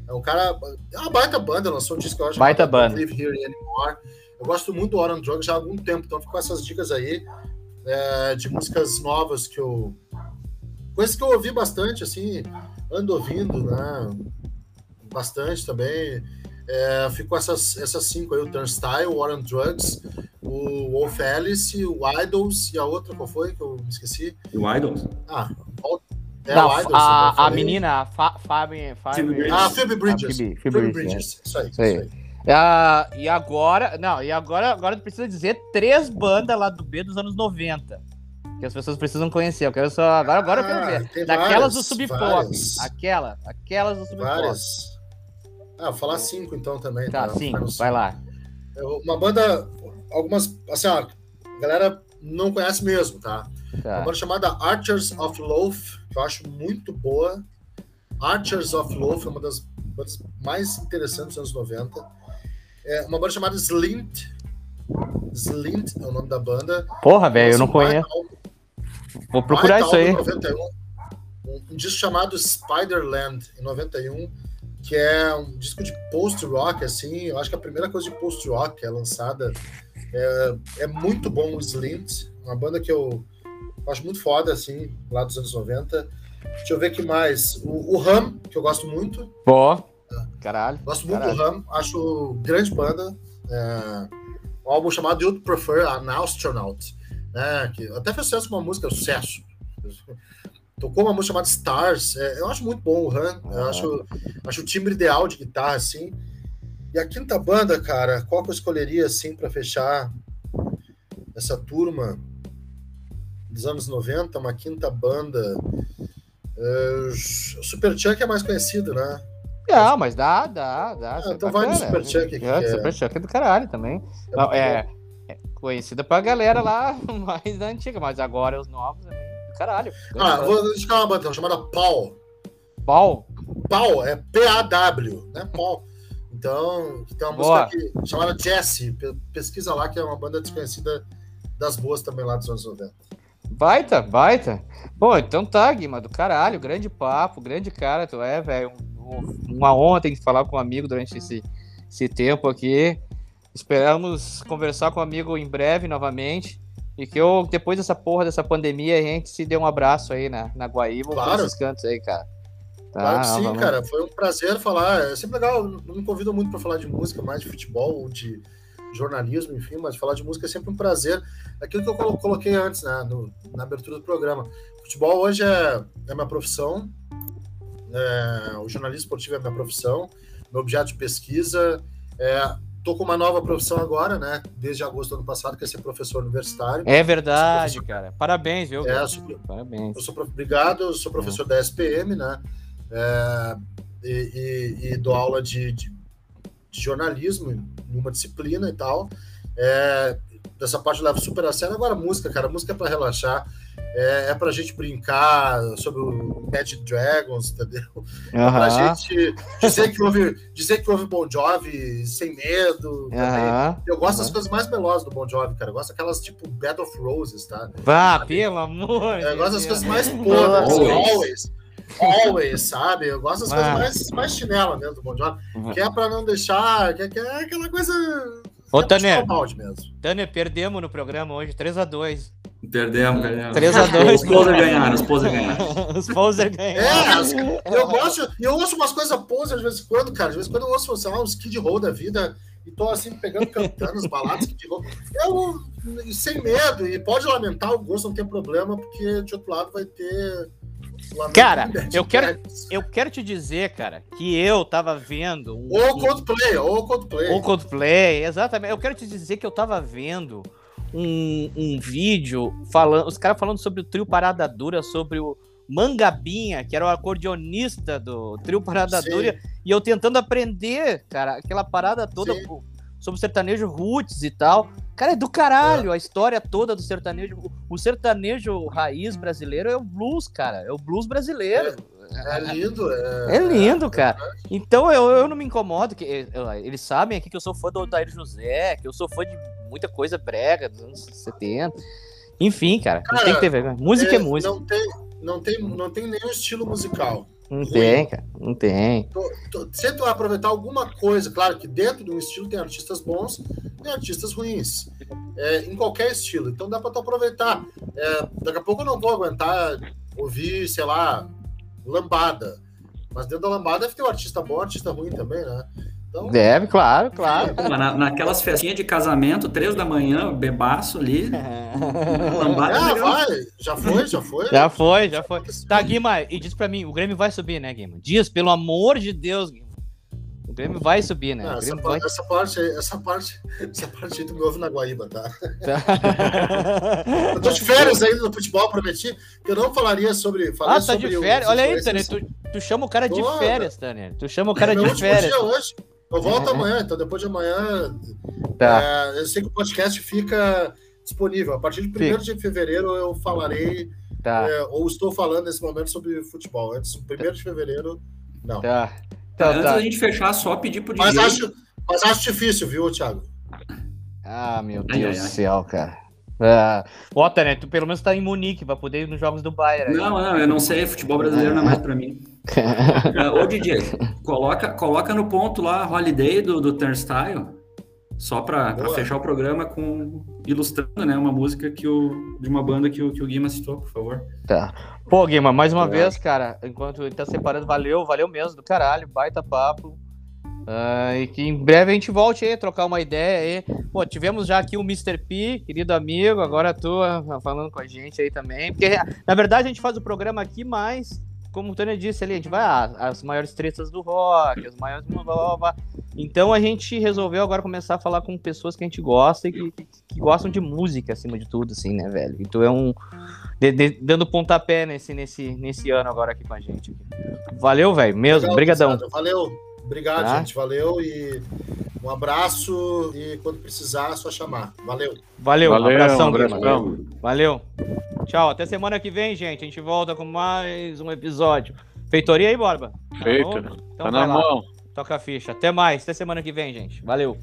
É um cara. É uma baita banda, lançou um disco que eu acho Baita banda. Live Here Anymore. Eu gosto muito do on Drugs já há algum tempo, então fico com essas dicas aí é, de músicas novas que eu. Coisas que eu ouvi bastante, assim, ando ouvindo, né? Bastante também. É, fico com essas, essas cinco aí: o Turnstile, o on Drugs, o Wolf Alice, o Idols e a outra, qual foi que eu me esqueci? O Idols. Ah, é eu a, a menina, a Fa- Fabi, Fabi. Ah, Phoebe Bridgers. Phoebe- Phoebe, Bridgers. Isso aí. Isso aí. Isso aí. Ah, e agora, não, e agora, agora precisa dizer três bandas lá do B dos anos 90. Que as pessoas precisam conhecer. Eu quero só. Agora, agora eu quero Ah, ver. Daquelas várias, do Sub Pop. várias. Aquela, aquelas do Sub Pop. Várias. Ah, vou falar cinco então também. Tá, ficar no vai lá. É Uma banda, algumas, assim, ó, a galera não conhece mesmo, tá? Uma Tá. banda chamada Archers of Loaf, que eu acho muito boa. Archers of Loaf é uma das bandas mais interessantes dos anos 90. É uma banda chamada Slint. Slint é o nome da banda. Porra, velho, eu não conheço. Vou procurar isso aí. álbum, 91. Um, um disco chamado Spiderland, em 91, que é um disco de post-rock, assim. Eu acho que a primeira coisa de post-rock é lançada é, é muito bom o Slint, uma banda que eu acho muito foda, assim, lá dos anos 90. Deixa eu ver o que mais. O, o Ram, que eu gosto muito. Pô, caralho. Gosto muito Caralho. do Ram, acho grande banda. É, um álbum chamado You'd Prefer an Astronaut, né? Que até fez sucesso com uma música, sucesso. Tocou uma música chamada Stars. é, eu acho muito bom o Ram. Eu Ah. acho, acho o timbre ideal de guitarra, assim. E a quinta banda, cara, qual que eu escolheria, assim, para fechar essa turma dos anos 90? Uma quinta banda. É, o Super Chuck é mais conhecido, né? Não, mas dá, dá, dá. Ah, é então vai no bacana. Super Chuck aqui, É, é- Super Chuck é do caralho também. É Não, é, é conhecida pra galera lá (laughs) mais da antiga, mas agora os novos também. Do caralho. Ah, vou indicar uma banda então, chamada Paul. Paul. Paul é P-A-W, né? Paul. Então, tem uma Boa. música que, chamada Jesse. Pe- Pesquisa lá, que é uma banda desconhecida das boas também lá dos anos 90. Baita, baita. Pô, então tá, Guima, do caralho, grande papo, grande cara, tu é, velho. Uma honra ter que falar com um amigo durante esse, esse tempo aqui. Esperamos conversar com o um amigo em breve novamente. E que eu, depois dessa porra dessa pandemia, a gente se dê um abraço aí na, na Guaíba, claro. esses cantos aí, cara. Tá, claro que sim, cara. Foi um prazer falar. É sempre legal. Não me convido muito para falar de música, mais de futebol ou de jornalismo, enfim, mas falar de música é sempre um prazer. Aquilo que eu coloquei antes, né, no, na abertura do programa. Futebol hoje é, é minha profissão, é, o jornalismo esportivo é minha profissão, meu objeto de pesquisa. É, tô com uma nova profissão agora, né? Desde agosto do ano passado, que é ser professor universitário. É verdade, cara. Parabéns, viu? É, sou, Parabéns. Eu sou, obrigado, eu sou professor é. da SPM, né? É, e, e, e, dou aula de, de, de jornalismo numa disciplina e tal. É, dessa parte eu levo super a sério. Agora, música, cara, música é para relaxar, é, é pra gente brincar sobre o Magic Dragons, entendeu? Uhum. É pra gente dizer que houve, dizer que houve Bon Jovi sem medo. Uhum. Eu gosto uhum. das coisas mais melosas do Bon Jovi, cara. Eu gosto daquelas tipo Bed of Roses, tá? Vá, pelo amor! Eu gosto das coisas mais podres, always. Always, sabe? Eu gosto das coisas mais, mais chinela mesmo do Bon Jovi. Uhum. Que é pra não deixar. Que, que é aquela coisa. Ô, é Tanner, Tanner, perdemos no programa hoje, 3x2. Perdemos, perdemos. 3x2. Os Poser ganharam, os Poser ganharam. (laughs) os Poser ganharam. É, eu gosto, eu ouço umas coisas Poser de vez em quando, cara. De vez em quando eu ouço, sei lá, uns Kid Roll da vida e tô assim, pegando, cantando as baladas Kid Roll. Eu, sem medo, e pode lamentar o gosto, não tem problema, porque de outro lado vai ter Cara, eu quero, eu quero te dizer, cara, que eu tava vendo. Um, ou Coldplay, ou Coldplay. Ou Coldplay, exatamente. Eu quero te dizer que eu tava vendo um, um vídeo falando, os caras falando sobre o trio Parada Dura, sobre o Mangabinha, que era o acordeonista do trio Parada Sim. Dura, e eu tentando aprender, cara, aquela parada toda sobre o sertanejo roots e tal. Cara, é do caralho é. a história toda do sertanejo. O sertanejo raiz brasileiro é o blues, cara. É o blues brasileiro. É, é lindo. É, é lindo, cara. Então eu, eu não me incomodo. que Eles sabem aqui que eu sou fã do Odair José, que eu sou fã de muita coisa brega dos anos 70. Enfim, cara, cara tem que ter vergonha. Música é, é música. Não tem, não, tem, não tem nenhum estilo musical. Não tem, cara, não tem. Se tu aproveitar alguma coisa, claro que dentro de um estilo tem artistas bons e artistas ruins. É, em qualquer estilo. Então dá para tu aproveitar. É, daqui a pouco eu não vou aguentar ouvir, sei lá, lambada. Mas dentro da lambada deve ter um artista bom, um artista ruim também, né? Então, Deve, claro, claro. (laughs) Na, naquelas festinhas de casamento, três da manhã, bebaço ali. lambada ah, vai. Já foi, já foi. Já foi, já foi. Tá, Guima, e diz pra mim, o Grêmio vai subir, né, Guima? Diz, pelo amor de Deus, Guima. O Grêmio vai subir, né? Não, essa, vai... essa, parte, essa parte, essa parte aí tu me ouve na Guaíba, tá? tá. (laughs) eu tô de férias ainda no futebol, prometi que eu não falaria sobre. Ah, tá de férias? Olha aí, Tânia, tu, tu chama o cara de férias, Tânia. Tu chama o cara é de férias. Dia hoje. Eu volto é. amanhã, então depois de amanhã. Tá. É, eu sei que o podcast fica disponível. A partir de 1 de fevereiro eu falarei, tá. é, ou estou falando nesse momento sobre futebol. Antes, 1 tá. de fevereiro, não. Tá. Tá, Antes tá. da gente fechar, só pedir pro DJ. Mas acho, mas acho difícil, viu, Thiago? Ah, meu Deus do céu, cara. Uh, Bota, né? Tu pelo menos tá em Munique, vai poder ir nos jogos do Bayern. Não, não, eu não sei. Futebol brasileiro não é mais pra mim. uh, (laughs) ô, DJ, coloca, coloca no ponto lá Holiday do, do Turnstile, só pra, pra, fechar o programa com ilustrando, né? Uma música que o, de uma banda que o, que o Guima citou, por favor. Tá. Pô, Guima, mais uma é. vez, cara, enquanto ele tá separando, valeu, valeu mesmo, do caralho, baita papo. Uh, e que em breve a gente volte aí, trocar uma ideia aí. Pô, tivemos já aqui o Mr. P, querido amigo, agora tu falando com a gente aí também. Porque, na verdade, a gente faz o programa aqui, mas, como o Tânia disse ali, a gente vai às maiores tretas do rock, as maiores. Blá, blá, blá. Então a gente resolveu agora começar a falar com pessoas que a gente gosta e que, que, gostam de música acima de tudo, assim, né, velho? Então é um. De, de, dando pontapé nesse, nesse, nesse ano agora aqui com a gente. Valeu, velho, mesmo. Obrigadão. Valeu. Obrigado, tá? gente. Valeu e um abraço. E quando precisar, é só chamar. Valeu. Valeu, valeu um abração, um abração. Valeu. Tchau. Até semana que vem, gente. A gente volta com mais um episódio. Feitoria aí, Borba. Tá Feito. Tá, então tá na lá. mão. Toca a ficha. Até mais. Até semana que vem, gente. Valeu.